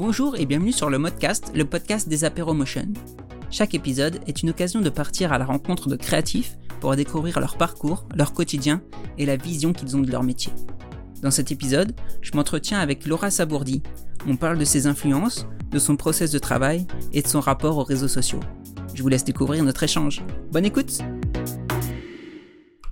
Bonjour et bienvenue sur le Modcast, le podcast des Motion. Chaque épisode est une occasion de partir à la rencontre de créatifs pour découvrir leur parcours, leur quotidien et la vision qu'ils ont de leur métier. Dans cet épisode, je m'entretiens avec Laura Sabourdi. On parle de ses influences, de son process de travail et de son rapport aux réseaux sociaux. Je vous laisse découvrir notre échange. Bonne écoute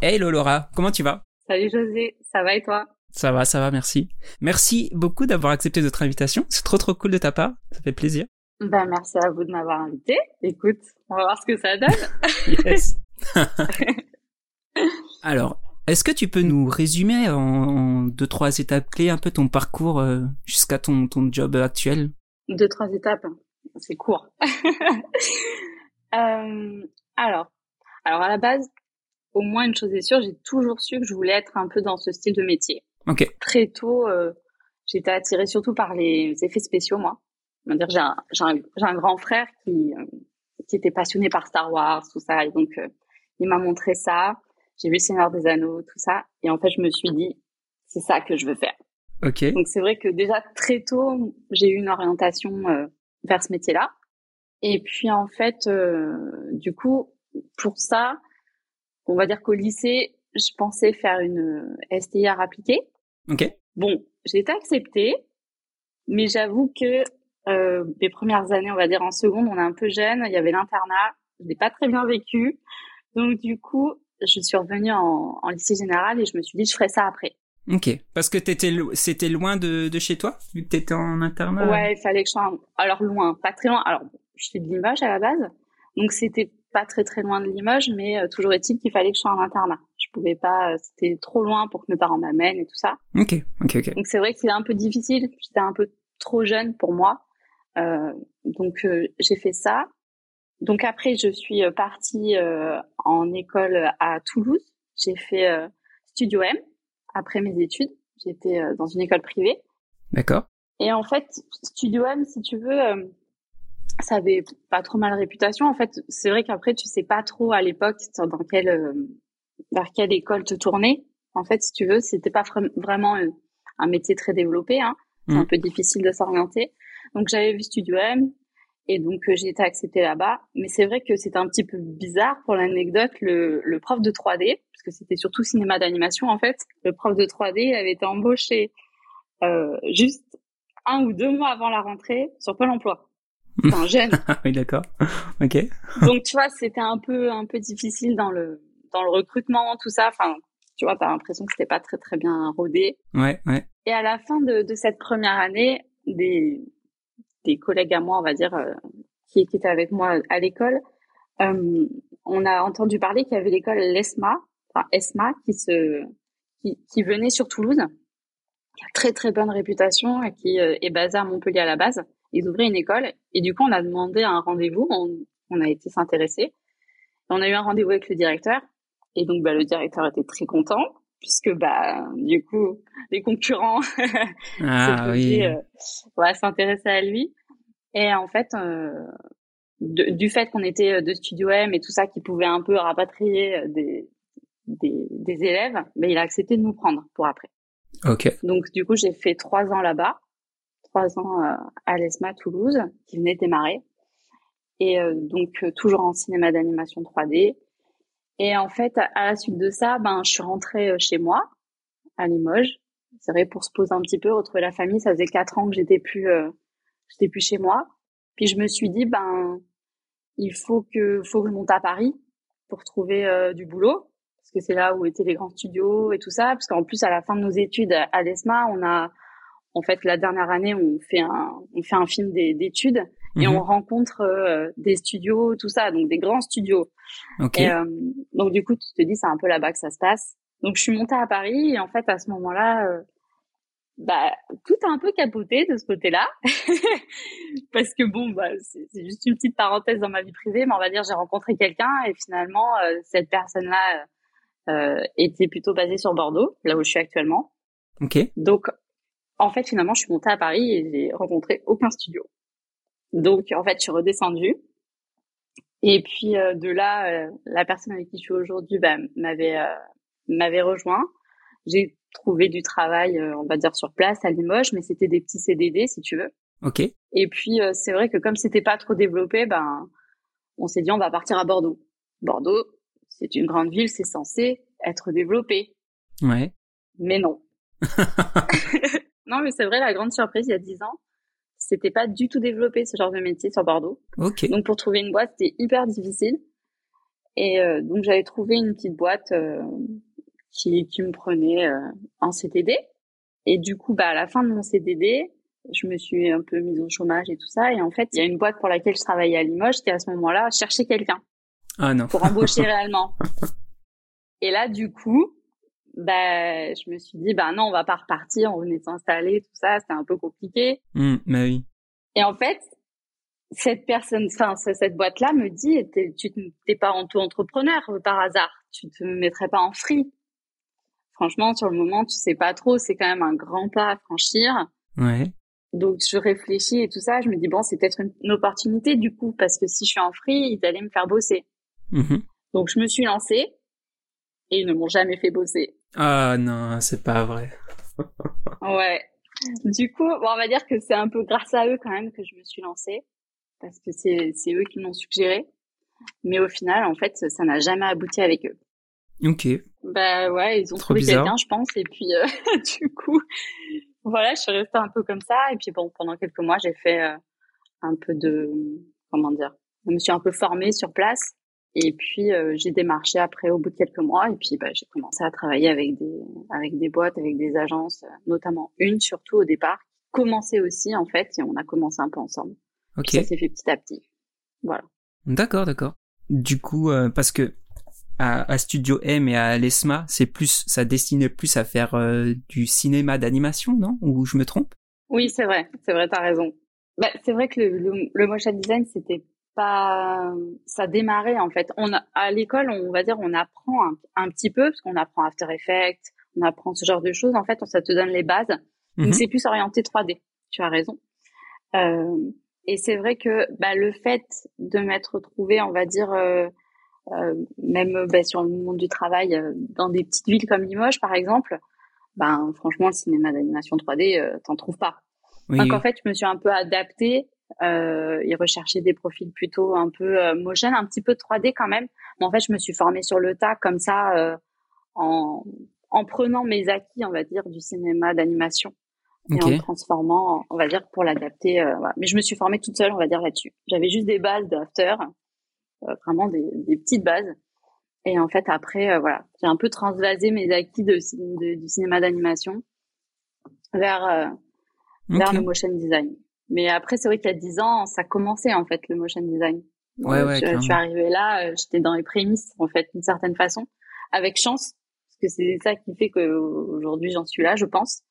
Hey Laura, comment tu vas? Salut José, ça va et toi? Ça va, ça va, merci. Merci beaucoup d'avoir accepté notre invitation. C'est trop trop cool de ta part, ça fait plaisir. Ben, merci à vous de m'avoir invité. Écoute, on va voir ce que ça donne. yes. Alors, est-ce que tu peux nous résumer en, deux trois étapes clés un peu ton parcours euh, jusqu'à ton ton job actuel? Deux trois étapes, c'est court. euh, alors, alors à la base, au moins une chose est sûre, j'ai toujours su que je voulais être un peu dans ce style de métier. Ok. Très tôt, euh, j'étais attirée surtout par les effets spéciaux, moi. dire, j'ai un, un, un, grand frère qui, euh, qui était passionné par Star Wars, tout ça, et donc euh, il m'a montré ça. J'ai vu Seigneur des Anneaux, tout ça, et en fait, je me suis dit, c'est ça que je veux faire. Ok. Donc c'est vrai que déjà très tôt, j'ai eu une orientation vers ce métier-là. Et puis en fait, du coup, pour ça, on va dire qu'au lycée, je pensais faire une STIR appliquée. Ok. Bon, j'ai été acceptée, mais j'avoue que euh, les premières années, on va dire en seconde, on est un peu jeune, il y avait l'internat, je l'ai pas très bien vécu. Donc du coup, je suis revenue en, lycée général et je me suis dit je ferais ça après. Ok, parce que t'étais c'était loin de, de, chez toi, vu que t'étais en internat? Ouais, il fallait que je sois alors loin, pas très loin. Alors je suis de Limoges à la base, donc c'était pas très très loin de Limoges, mais euh, toujours est-il qu'il fallait que je sois en internat. Je pouvais pas, euh, c'était trop loin pour que mes parents m'amènent et tout ça. Ok, ok, ok. Donc c'est vrai que c'était un peu difficile. J'étais un peu trop jeune pour moi, euh, donc euh, j'ai fait ça. Donc après, je suis partie en école à Toulouse. J'ai fait Studio M après mes études. J'étais dans une école privée. D'accord. Et en fait, Studio M, si tu veux, ça avait pas trop mal réputation. En fait, c'est vrai qu'après, tu sais pas trop à l'époque dans quelle, euh, vers quelle école te tourner. En fait, si tu veux, c'était pas vraiment euh, un métier très développé. Hein. C'est un mmh. peu difficile de s'orienter. Donc, j'avais vu Studio M et donc euh, j'ai été acceptée là-bas. Mais c'est vrai que c'était un petit peu bizarre pour l'anecdote. Le, le prof de 3D, parce que c'était surtout cinéma d'animation en fait, le prof de 3D avait été embauché euh, juste un ou deux mois avant la rentrée sur Pôle Emploi un jeune. oui, d'accord. ok. Donc tu vois, c'était un peu un peu difficile dans le dans le recrutement, tout ça. Enfin, tu vois, t'as l'impression que c'était pas très très bien rodé. Ouais, ouais. Et à la fin de, de cette première année, des des collègues à moi, on va dire, euh, qui, qui étaient avec moi à l'école, euh, on a entendu parler qu'il y avait l'école l'ESMA, enfin ESMA, qui se qui, qui venait sur Toulouse, qui a très très bonne réputation et qui euh, est basée à Montpellier à la base ils ouvraient une école et du coup on a demandé un rendez-vous, on, on a été s'intéresser. On a eu un rendez-vous avec le directeur et donc bah, le directeur était très content puisque bah du coup les concurrents ah, oui. euh, ouais, s'intéressaient à lui et en fait euh, du fait qu'on était de Studio M et tout ça qui pouvait un peu rapatrier des, des, des élèves, mais il a accepté de nous prendre pour après. Ok. Donc du coup j'ai fait trois ans là-bas trois ans euh, à l'ESMA Toulouse, qui venait démarrer. Et euh, donc, euh, toujours en cinéma d'animation 3D. Et en fait, à la suite de ça, ben, je suis rentrée chez moi, à Limoges. C'est vrai, pour se poser un petit peu, retrouver la famille. Ça faisait quatre ans que j'étais plus, j'étais plus chez moi. Puis je me suis dit, ben, il faut que, faut que je monte à Paris pour trouver du boulot parce que c'est là où étaient les grands studios et tout ça. Parce qu'en plus, à la fin de nos études à l'ESMA, on a en fait, la dernière année, on fait un, on fait un film d'études et mhm. on rencontre euh, des studios, tout ça, donc des grands studios. Okay. Euh, donc du coup, tu te dis, c'est un peu là-bas que ça se passe. Donc je suis montée à Paris et en fait, à ce moment-là, euh, bah tout a un peu capoté de ce côté-là, parce que bon, bah c'est juste une petite parenthèse dans ma vie privée, mais on va dire j'ai rencontré quelqu'un et finalement cette personne-là était plutôt basée sur Bordeaux, là où je suis actuellement. Ok. Donc en fait, finalement, je suis montée à Paris et j'ai rencontré aucun studio. Donc, en fait, je suis redescendue. Et puis euh, de là, euh, la personne avec qui je suis aujourd'hui bah, m'avait euh, m'avait rejoint. J'ai trouvé du travail, on va dire sur place à Limoges, mais c'était des petits CDD si tu veux. Ok. Et puis c'est vrai que comme c'était pas trop développé, ben on s'est dit on va partir à Bordeaux. Bordeaux, c'est une grande ville, c'est censé être développé. Ouais. Mais non. non, mais c'est vrai, la grande surprise, il y a dix ans, c'était pas du tout développé ce genre de métier sur Bordeaux. Ok. Donc pour trouver une boîte, c'était hyper difficile. Et euh, donc j'avais trouvé une petite boîte euh, qui, qui me prenait euh, en CDD. Et du coup, bah à la fin de mon CDD, je me suis un peu mise au chômage et tout ça. Et en fait, il y a une boîte pour laquelle je travaillais à Limoges qui à ce moment-là cherchait quelqu'un. Ah non. Pour embaucher réellement. Et là, du coup, bah, je me suis dit, bah non, on va pas repartir, on venait s'installer, tout ça, c'était un peu compliqué. Mmh, bah oui. Et en fait, cette personne, enfin, cette boîte-là me dit, tu t'es pas auto-entrepreneur par hasard, tu te mettrais pas en free. Franchement, sur le moment, tu sais pas trop, c'est quand même un grand pas à franchir. Ouais. Donc, je réfléchis et tout ça, je me dis, bon, c'est peut-être une, opportunité du coup, parce que si je suis en free, ils allaient me faire bosser. Mmh. Donc, je me suis lancée et ils ne m'ont jamais fait bosser. Ah non, c'est pas vrai. ouais. Du coup, bon, on va dire que c'est un peu grâce à eux quand même que je me suis lancée, parce que c'est eux qui m'ont suggéré. Mais au final, en fait, ça n'a jamais abouti avec eux. Ok. Bah ouais, ils ont trouvé quelqu'un, je pense, et puis euh, du coup, voilà, je suis restée un peu comme ça. Et puis bon, pendant quelques mois, j'ai fait euh, un peu de, comment dire, je me suis un peu formée sur place. Et puis euh, j'ai démarché après au bout de quelques mois et puis bah, j'ai commencé à travailler avec des avec des boîtes, avec des agences, notamment une surtout au départ, commençait aussi en fait et on a commencé un peu ensemble. Ok. ça s'est fait petit à petit. Voilà. D'accord, d'accord. Du coup, euh, parce que à, à, Studio M et à l'ESMA, c'est plus, ça destinait plus à faire euh, du cinéma d'animation, non? Ou je me trompe? Oui, c'est vrai, c'est vrai, t'as raison. Bah, c'est vrai que le, le, le motion design, c'était pas ça démarrait en fait. On a, à l'école on va dire on apprend un, un petit peu parce qu'on apprend After Effects on apprend ce genre de choses. En fait ça te donne les bases. Mais mhm. c'est plus orienté 3D tu as raison. Euh, et c'est vrai que bah, le fait de m'être retrouvée on va dire euh, euh, même bah, sur le monde du travail euh, dans des petites villes comme Limoges par exemple ben franchement le cinéma d'animation 3D euh, t'en trouves pas. Donc en fait je me suis un peu adaptée euh, ils recherchaient des profils plutôt un peu euh, motion, un petit peu 3D quand même. Mais en fait, je me suis formée sur le tas comme ça, euh, en, en prenant mes acquis, on va dire, du cinéma d'animation et en transformant, on va dire, pour l'adapter. Euh, voilà. Mais je me suis formée toute seule, on va dire là-dessus. J'avais juste des bases d'after, euh, vraiment des, des, petites bases. Et en fait, après, voilà, j'ai un peu transvasé mes acquis de, du cinéma d'animation vers vers le motion design. Mais après, c'est vrai qu'il y a dix ans, ça commençait en fait le motion design. ouais, ouais, je, suis arrivée là, euh, j'étais dans les prémices en fait, d'une certaine façon, avec chance, parce que c'est ça qui fait qu'aujourd'hui j'en suis là, je pense,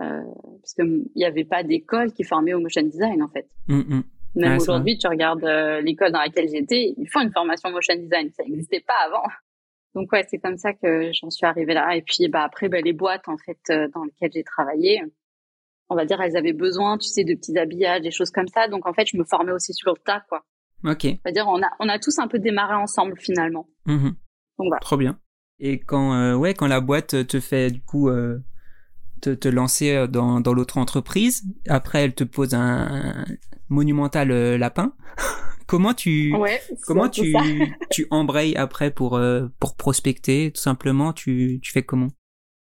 euh, parce qu'il n'y avait pas d'école qui formait au motion design en fait. Mm, mm. Même aujourd'hui, tu regardes euh, l'école dans laquelle j'étais, ils font une formation motion design, ça n'existait pas avant. Donc ouais, c'est comme ça que j'en suis arrivée là. Et puis bah après, bah, les boîtes en fait euh, dans lesquelles j'ai travaillé, on va dire, elles avaient besoin, tu sais, de petits habillages, des choses comme ça. Donc en fait, je me formais aussi sur le tas, quoi. Ok. C'est-à-dire, on a, on a tous un peu démarré ensemble finalement. Mmh. Donc voilà. Trop bien. Et quand, euh, ouais, quand la boîte te fait du coup euh, te, te lancer euh, dans, dans l'autre entreprise, après elle te pose un, monumental lapin. comment tu, ouais, comment tu, tu embrayes après pour pour prospecter tout simplement? Tu, tu fais comment?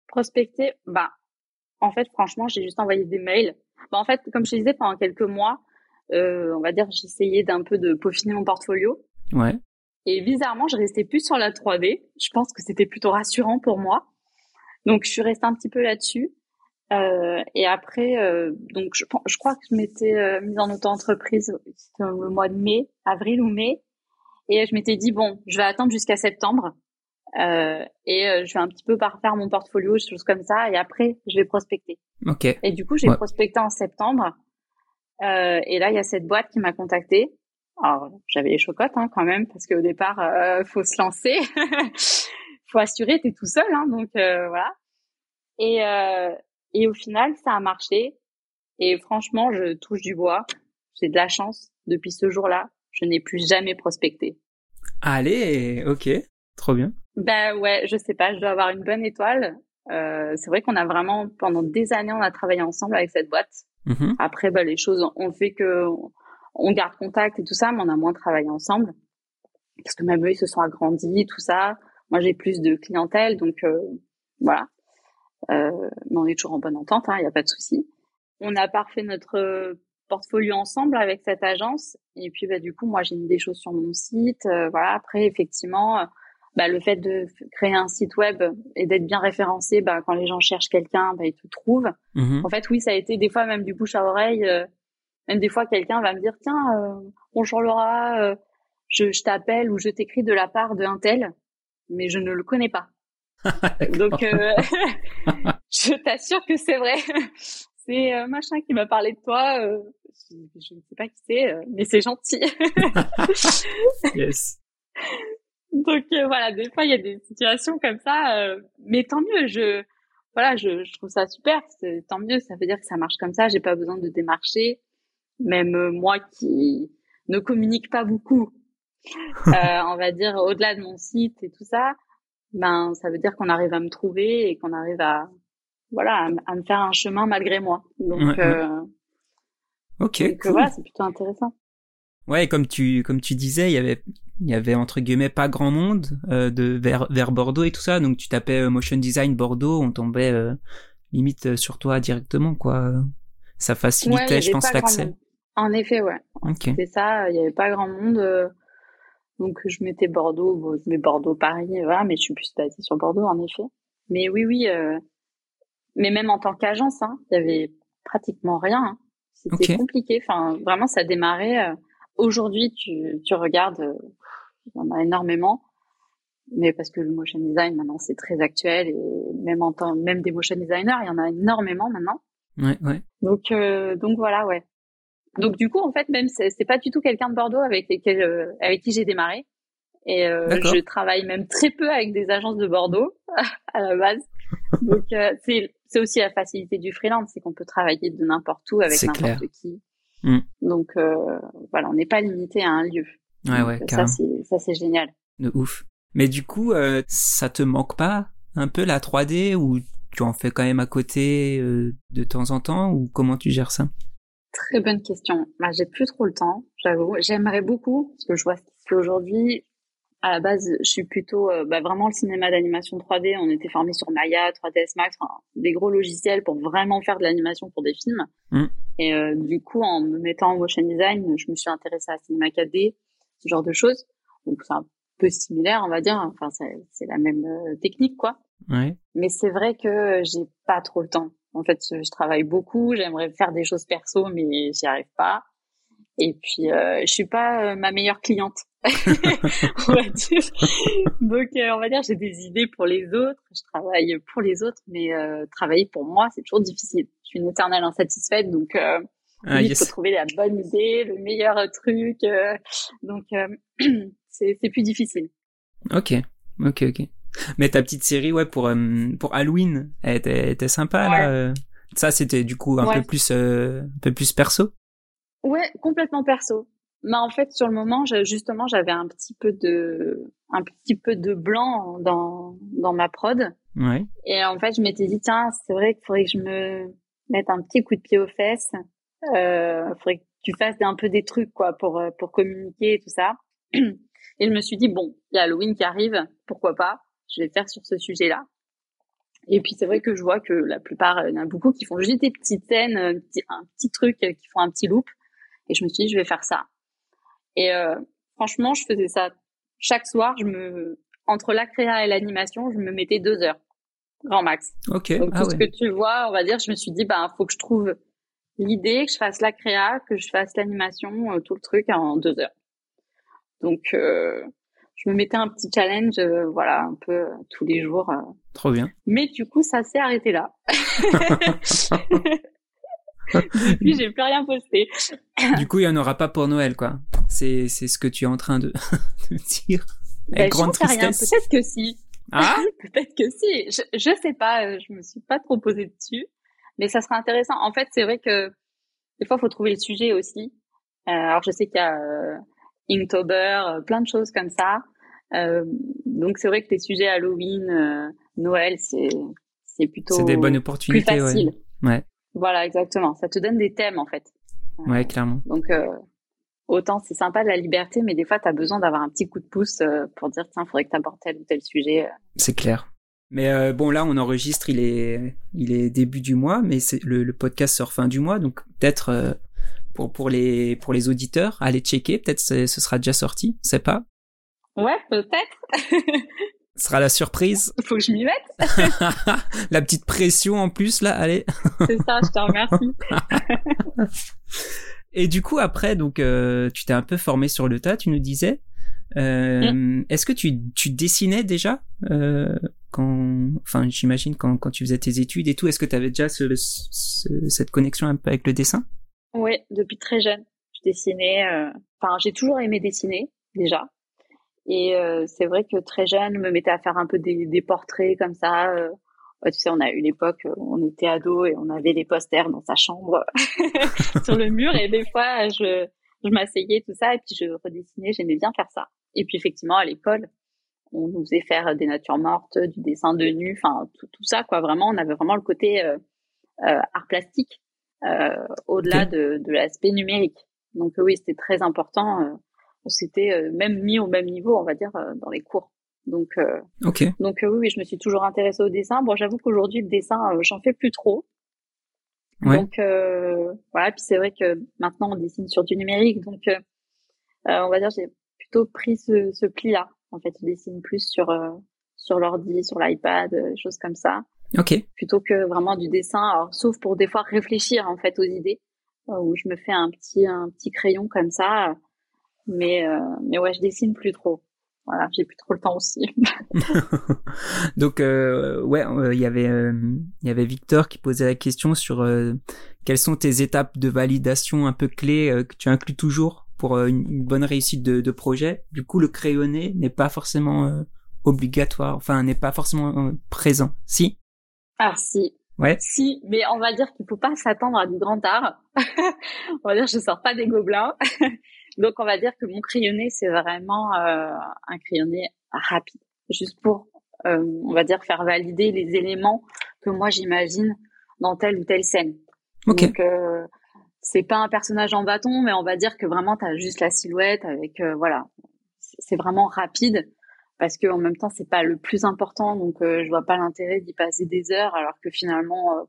Prospecter, bah en fait, franchement, j'ai juste envoyé des mails. Bah, en fait, comme je te disais, pendant quelques mois, euh, on va dire, j'essayais d'un peu de peaufiner mon portfolio. Ouais. Et bizarrement, je restais plus sur la 3D. Je pense que c'était plutôt rassurant pour moi. Donc, je suis restée un petit peu là-dessus. Euh, et après, euh, donc, je, je, crois que je m'étais euh, mise en auto-entreprise le mois de mai, avril ou mai. Et je m'étais dit, bon, je vais attendre jusqu'à septembre euh, et euh, je vais un petit peu parfaire mon portfolio, des choses comme ça, et après je vais prospecter. Ok. Et du coup, j'ai prospecté en septembre. Euh, et là, il y a cette boîte qui m'a contacté. Alors, j'avais les chocottes hein, quand même, parce qu'au départ, euh, faut se lancer, faut assurer, t'es tout seul, hein, donc euh, voilà. Et euh, et au final, ça a marché. Et franchement, je touche du bois. J'ai de la chance. Depuis ce jour-là, je n'ai plus jamais prospecté. Allez, ok, trop bien. Ben ouais, je sais pas, je dois avoir une bonne étoile. Euh, c'est vrai qu'on a vraiment pendant des années on a travaillé ensemble avec cette boîte Mhm. Après, bah, les choses ont fait que on garde contact et tout ça, mais on a moins travaillé ensemble parce que même eux ils se sont agrandis, tout ça. Moi, j'ai plus de clientèle, donc euh, voilà. Euh, mais on est toujours en bonne entente, il hein, n'y a pas de souci. On a parfait notre portfolio ensemble avec cette agence, et puis bah, du coup, moi, j'ai mis des choses sur mon site. Euh, voilà. Après, effectivement, bah, le fait de créer un site web et d'être bien référencé, bah, quand les gens cherchent quelqu'un, bah, ils te trouvent. Mhm. En fait, oui, ça a été des fois même du bouche à oreille. Euh, même des fois, quelqu'un va me dire, tiens, euh, bonjour Laura, euh, je, je t'appelle ou je t'écris de la part d'un tel, mais je ne le connais pas. Donc, euh, je t'assure que c'est vrai. c'est machin qui m'a parlé de toi. Je, je, ne sais pas qui c'est, mais c'est gentil. yes. Donc euh, voilà, des fois il y a des situations comme ça, euh, mais tant mieux. Je voilà, je, je trouve ça super. Tant mieux, ça veut dire que ça marche comme ça. J'ai pas besoin de démarcher. Même euh, moi qui ne communique pas beaucoup, on va dire au-delà de mon site et tout ça, ben ça veut dire qu'on arrive à me trouver et qu'on arrive à voilà à, me faire un chemin malgré moi. Donc ok, donc, voilà, c'est plutôt intéressant. Ouais, comme tu comme tu disais, il y avait il y avait entre guillemets pas grand monde euh, de vers vers Bordeaux et tout ça, donc tu tapais euh, motion design Bordeaux, on tombait euh, limite sur toi directement quoi. Ça facilitait, je pense, l'accès. En effet, ouais. C'est ça, il y avait pas grand monde. donc je mettais Bordeaux, bon, je mets Bordeaux Paris, voilà, mais je suis plus basée sur Bordeaux en effet. Mais oui, oui. mais même en tant qu'agence, hein, il y avait pratiquement rien. Hein. C'était compliqué. Enfin, vraiment, ça démarrait. Aujourd'hui, tu, tu regardes il y en a énormément. Mais parce que le motion design maintenant c'est très actuel et même en temps, même des motion designers, il y en a énormément maintenant. Ouais, ouais. Donc euh, donc voilà, ouais. Donc du coup en fait même c'est pas du tout quelqu'un de Bordeaux avec lesquels euh, avec qui j'ai démarré et euh, je travaille même très peu avec des agences de Bordeaux à la base. Donc euh, c'est c'est aussi la facilité du freelance, c'est qu'on peut travailler de n'importe où avec n'importe qui. Mm. Donc voilà, on n'est pas limité à un lieu. Ouais, ouais, ça, c'est, ça, c'est génial. De ouf. Mais du coup, euh, ça te manque pas un peu la 3D ou tu en fais quand même à côté euh, de temps en temps ou comment tu gères ça? Très bonne question. Bah, j'ai plus trop le temps, j'avoue. J'aimerais beaucoup parce que je vois ce qui se fait aujourd'hui. À la base, je suis plutôt euh, bah, vraiment le cinéma d'animation 3D. On était formé sur Maya, 3ds Max, enfin, des gros logiciels pour vraiment faire de l'animation pour des films. Mmh. Et euh, du coup, en me mettant en motion design, je me suis intéressée à cinéma 4D ce genre de choses. Donc c'est un peu similaire, on va dire. Enfin, c'est la même euh, technique, quoi. Ouais. Mais c'est vrai que j'ai pas trop le temps. En fait, je travaille beaucoup, j'aimerais faire des choses perso, mais j'y arrive pas. Et puis, euh, je suis pas euh, ma meilleure cliente, on va dire. Donc, euh, on va dire, j'ai des idées pour les autres, je travaille pour les autres, mais travailler pour moi, c'est toujours difficile. Je suis une éternelle insatisfaite, donc ah, il faut trouver la bonne idée, le meilleur truc. Euh, donc, euh, c'est plus difficile. Ok, ok, ok. Mais ta petite série, ouais, pour euh, pour Halloween, elle était, était sympa là. Ça, c'était du coup un peu plus un peu plus perso? Ouais, complètement perso. Mais en fait, sur le moment, justement, j'avais un petit peu de un petit peu de blanc dans dans ma prod. Ouais. Et en fait, je m'étais dit tiens, c'est vrai qu'il faudrait que je me mette un petit coup de pied aux fesses euh, faudrait que tu fasses un peu des trucs quoi pour euh, pour communiquer et tout ça. Et je me suis dit bon, il y a Halloween qui arrive, pourquoi pas Je vais faire sur ce sujet-là. Et puis c'est vrai que je vois que la plupart, il y en a beaucoup qui font juste des petites scènes, un petit, un petit truc, qui font un petit loop. Et je me suis dit je vais faire ça. Et euh, franchement, je faisais ça chaque soir. Je me entre la créa et l'animation, je me mettais deux heures, grand max. Ok. Donc ah tout ce que tu vois, on va dire, je me suis dit bah faut que je trouve l'idée que je fasse la créa, que je fasse l'animation, euh, tout le truc en deux heures. Donc, euh, je me mettais un petit challenge, euh, voilà, un peu tous les jours. Trop bien. Mais du coup, ça s'est arrêté là. Depuis, j'ai plus rien posté. du coup, il y en aura pas pour Noël, quoi. C'est c'est ce que tu es en train de, de dire. Avec ben, grande tristesse. Peut-être que si. Ah? Peut-être que si. Je, je sais pas. Je me suis pas trop posé dessus mais ça sera intéressant. En fait, c'est vrai que des fois, il faut trouver le sujet aussi. Euh, alors, je sais qu'il y a euh, Inktober, euh, plein de choses comme ça. Euh, donc, c'est vrai que les sujets Halloween, euh, Noël, c'est c'est plutôt c'est des bonnes opportunités. Plus facile. Ouais. Voilà, exactement. Ça te donne des thèmes en fait. Ouais, clairement. Donc autant c'est sympa de la liberté, mais des fois tu as besoin d'avoir un petit coup de pouce pour dire tiens, il faudrait que tu abordes tel ou tel sujet. C'est clair. Mais bon, là, on enregistre, il est, il est début du mois, mais c'est le, le, podcast sort fin du mois, donc peut-être pour pour les pour les auditeurs, allez checker, peut-être ce sera déjà sorti, on sait pas. Ouais, peut-être. Ce sera la surprise. Faut que je m'y mette. la petite pression en plus là, allez. C'est ça, je te remercie. Et du coup après, donc euh, tu t'es un peu formé sur le tas, tu nous disais. Euh, mm. Est-ce que tu, tu dessinais déjà euh, quand, enfin j'imagine quand, quand tu faisais tes études et tout, est-ce que tu avais déjà ce, cette connexion un peu avec le dessin? Oui, depuis très jeune, je dessinais. Enfin, j'ai toujours aimé dessiner déjà. Et euh, c'est vrai que très jeune, je me mettais à faire un peu des, des portraits comme ça. Euh, tu sais, on a eu l'époque où on était ado et on avait les posters dans sa chambre sur le mur. Et des fois, je, je m'asseyais, tout ça, et puis je redessinais. J'aimais bien faire ça. Et puis effectivement, à l'école, on nous faisait faire des natures mortes, du dessin de nu, enfin tout, tout ça, quoi. Vraiment, on avait vraiment le côté euh, euh art plastique euh, au-delà de, de l'aspect numérique. Donc oui, c'était très important c'était euh, même mis au même niveau, on va dire, euh, dans les cours. Donc, euh, donc oui, je me suis toujours intéressée au dessin. Bon, j'avoue qu'aujourd'hui, le dessin, j'en fais plus trop. Donc voilà, puis c'est vrai que maintenant on dessine sur du numérique, donc on va dire j'ai plutôt pris ce, ce pli-là. En fait, je dessine plus sur sur l'ordi, sur l'iPad, choses comme ça. Ok. Plutôt que vraiment du dessin, alors, sauf pour des fois réfléchir en fait aux idées, où je me fais un petit un petit crayon comme ça mais, euh, mais ouais, je dessine plus trop. Voilà, j'ai plus trop le temps aussi. Donc euh, ouais, euh, il y avait il y avait Victor qui posait la question sur quelles sont tes étapes de validation un peu clés que tu inclus toujours pour une, bonne réussite de, de, projet. Du coup, le crayonné n'est pas forcément obligatoire, enfin n'est pas forcément présent. Si? Ah si. Ouais. Si, mais on va dire qu'il faut pas s'attendre à du grand art. on va dire je sors pas des gobelins. Donc, on va dire que mon crayonné, c'est vraiment euh, un crayonné rapide, juste pour, euh, on va dire, faire valider les éléments que moi j'imagine dans telle ou telle scène. Okay. Donc, euh, c'est pas un personnage en bâton, mais on va dire que vraiment, tu as juste la silhouette avec, euh, voilà, c'est vraiment rapide parce que en même temps, c'est pas le plus important, donc euh, je vois pas l'intérêt d'y passer des heures, alors que finalement,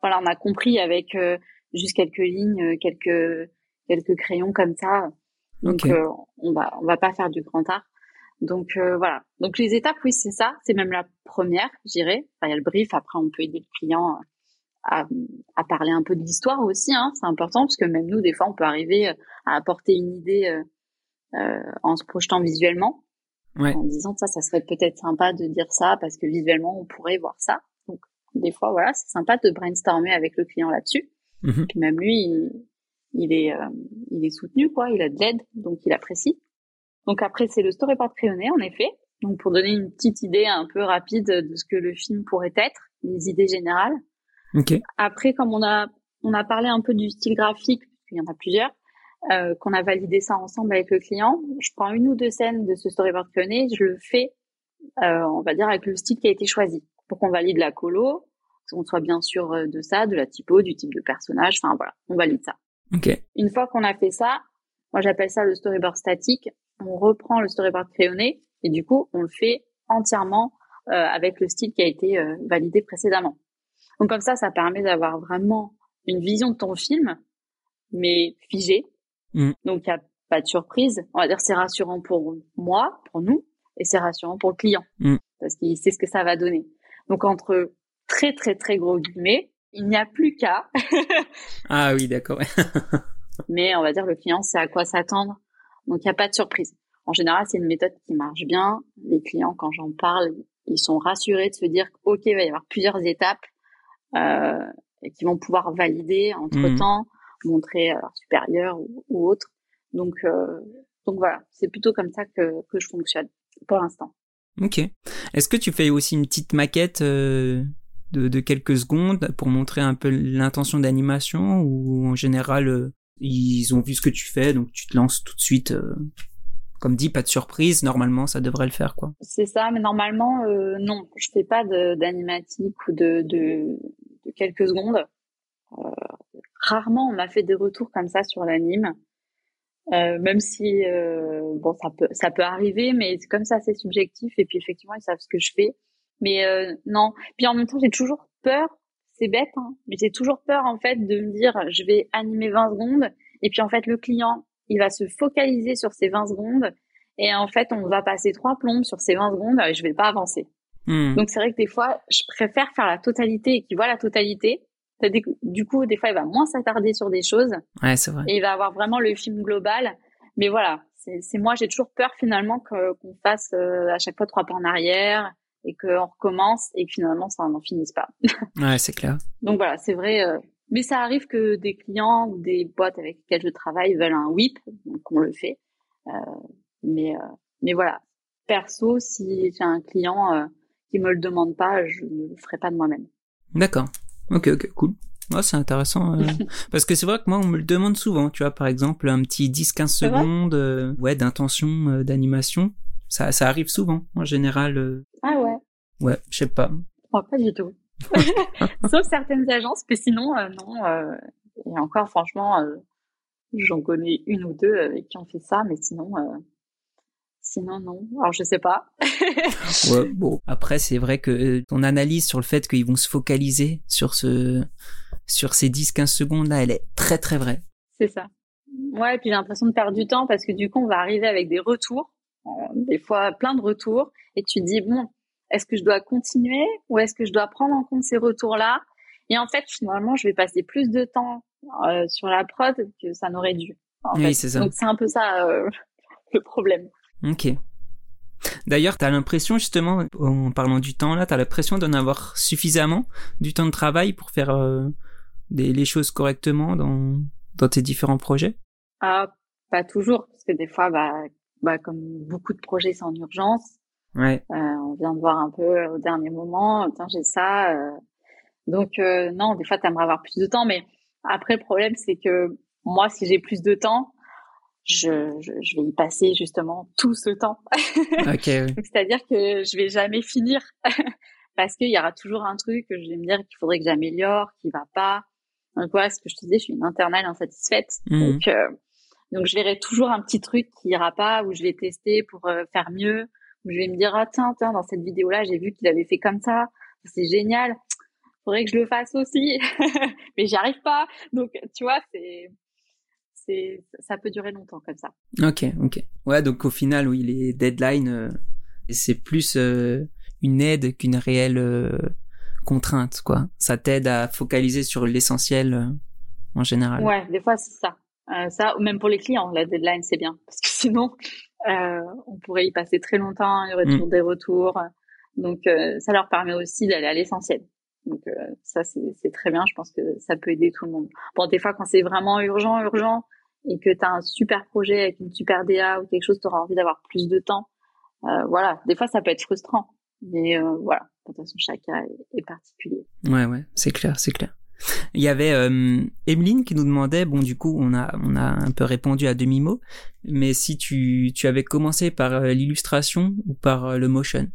voilà, on a compris avec juste quelques lignes, quelques quelques crayons comme ça. Donc euh, on va on va pas faire du grand art. Donc euh, voilà. Donc les étapes, oui, c'est ça. C'est même la première, je dirais. Enfin, il y a le brief. Après, on peut aider le client à, à parler un peu de l'histoire aussi. Hein. C'est important parce que même nous, des fois, on peut arriver à apporter une idée euh, euh en se projetant visuellement, ouais. en disant ça, ça serait peut-être sympa de dire ça parce que visuellement, on pourrait voir ça. Donc des fois, voilà, c'est sympa de brainstormer avec le client là-dessus. Puis même lui, il, il est, euh, il est soutenu, quoi. Il a de l'aide, donc il apprécie. Donc après, c'est le storyboard crayonné, en effet. Donc pour donner une petite idée un peu rapide de ce que le film pourrait être, les idées générales. Okay. Après, comme on a, on a parlé un peu du style graphique, il y en a plusieurs, euh, qu'on a validé ça ensemble avec le client, je prends une ou deux scènes de ce storyboard crayonné, je le fais, euh, on va dire, avec le style qui a été choisi, pour qu'on valide la colo, qu'on soit bien sûr de ça, de la typo, du type de personnage, enfin voilà, on valide ça. Okay. Une fois qu'on a fait ça, moi j'appelle ça le storyboard statique. On reprend le storyboard crayonné et du coup on le fait entièrement euh, avec le style qui a été euh, validé précédemment. Donc comme ça, ça permet d'avoir vraiment une vision de ton film, mais figée. Mm. Donc il n'y a pas de surprise. On va dire c'est rassurant pour moi, pour nous, et c'est rassurant pour le client mm. parce qu'il sait ce que ça va donner. Donc entre très très très gros guillemets, il n'y a plus qu'à. ah oui, d'accord. Mais on va dire le client sait à quoi s'attendre. Donc il n'y a pas de surprise. En général, c'est une méthode qui marche bien. Les clients, quand j'en parle, ils sont rassurés de se dire ok, il va y avoir plusieurs étapes euh, et qui vont pouvoir valider entre temps, mmh. montrer à leur supérieur ou, ou autre. Donc euh, donc voilà, c'est plutôt comme ça que que je fonctionne pour l'instant. Ok. Est-ce que tu fais aussi une petite maquette euh, de, de, quelques secondes pour montrer un peu l'intention d'animation ou en général euh, ils ont vu ce que tu fais donc tu te lances tout de suite euh, comme dit pas de surprise normalement ça devrait le faire quoi. C'est ça mais normalement euh, non je fais pas d'animatique ou de, de, de, quelques secondes. Rarement on m'a fait des retours comme ça sur l'anime. Euh, même si euh, bon ça peut ça peut arriver mais comme ça c'est subjectif et puis effectivement ils savent ce que je fais mais euh, non puis en même temps j'ai toujours peur c'est bête hein, mais j'ai toujours peur en fait de me dire je vais animer 20 secondes et puis en fait le client il va se focaliser sur ces 20 secondes et en fait on va passer trois plombes sur ces 20 secondes et je vais pas avancer hmm. donc c'est vrai que des fois je préfère faire la totalité et qu'il voit la totalité du coup, des fois, il va moins s'attarder sur des choses. Ouais, c'est vrai. Et il va avoir vraiment le film global. Mais voilà, c'est moi, j'ai toujours peur finalement qu'on fasse euh, à chaque fois trois pas en arrière et qu'on recommence et que finalement, ça n'en finisse pas. ouais, c'est clair. Donc voilà, c'est vrai. Euh, mais ça arrive que des clients ou des boîtes avec lesquelles je travaille veulent un whip, donc on le fait. Euh, mais mais voilà, perso, si j'ai un client qui me le demande pas, je ne le ferai pas de moi-même. D'accord. Ok, ok, cool. Ouais, c'est intéressant. Euh, parce que c'est vrai que moi, on me le demande souvent. Tu vois, par exemple, un petit 10-15 secondes euh, ouais, d'intention, euh, d'animation. Ça, ça arrive souvent, en général. Ah ouais Ouais, je sais pas. Moi, pas du tout. Sauf certaines agences, mais sinon, non. et encore, franchement, j'en connais une ou deux qui ont fait ça, mais sinon, Sinon, non. Alors, je sais pas. ouais, bon. Après, c'est vrai que euh, ton analyse sur le fait qu'ils vont se focaliser sur ce, sur ces 10-15 secondes là, elle est très très vraie. C'est ça. Ouais, et puis j'ai l'impression de perdre du temps parce que du coup, on va arriver avec des retours, des fois plein de retours, et tu dis, bon, est-ce que je dois continuer ou est-ce que je dois prendre en compte ces retours-là? Et en fait, finalement, je vais passer plus de temps euh, sur la prod que ça n'aurait dû. oui, c'est ça. Donc c'est un peu ça euh, le problème. Ok. D'ailleurs, t'as l'impression justement, en parlant du temps là, t'as l'impression d'en avoir suffisamment du temps de travail pour faire euh, des, les choses correctement dans, dans tes différents projets? Ah, pas toujours, parce que des fois, bah, bah comme beaucoup de projets, c'est en urgence. Ouais. Euh, on vient de voir un peu au dernier moment, tiens, j'ai ça. Euh. Donc non, des fois, t'aimerais avoir plus de temps, mais après, le problème, c'est que moi, si j'ai plus de temps, je, je, je, vais y passer justement tout ce temps. okay, C'est-à-dire que je vais jamais finir parce qu'il y aura toujours un truc que je vais me dire qu'il faudrait que j'améliore, qui va pas. Donc voilà, ce que je te disais, je suis une internale insatisfaite. Mmh. Donc, euh, donc je verrai toujours un petit truc qui ira pas, où je vais tester pour euh, faire mieux, où je vais me dire ah tiens tiens dans cette vidéo là j'ai vu qu'il avait fait comme ça, c'est génial, faudrait que je le fasse aussi, mais j'y arrive pas. Donc tu vois c'est ça peut durer longtemps comme ça. Ok, ok. Ouais, donc au final, oui, les deadlines, euh, c'est plus euh, une aide qu'une réelle euh, contrainte, quoi. Ça t'aide à focaliser sur l'essentiel en général. Ouais, des fois c'est ça. Ça, même pour les clients, la deadline c'est bien parce que sinon, on pourrait y passer très longtemps, il y aurait mm. toujours des retours. Donc ça leur permet aussi d'aller à l'essentiel. Donc ça c'est très bien, je pense que ça peut aider tout le monde. Bon des fois quand c'est vraiment urgent urgent, et que tu as un super projet avec une super DA ou quelque chose, tu auras envie d'avoir plus de temps. Euh, voilà, des fois ça peut être frustrant, mais euh, voilà, de toute façon chaque cas est, particulier. Ouais, ouais, c'est clair, c'est clair. Il y avait euh, Emeline qui nous demandait, bon du coup on a on a un peu répondu à demi mot, mais si tu tu avais commencé par euh, l'illustration ou par le motion?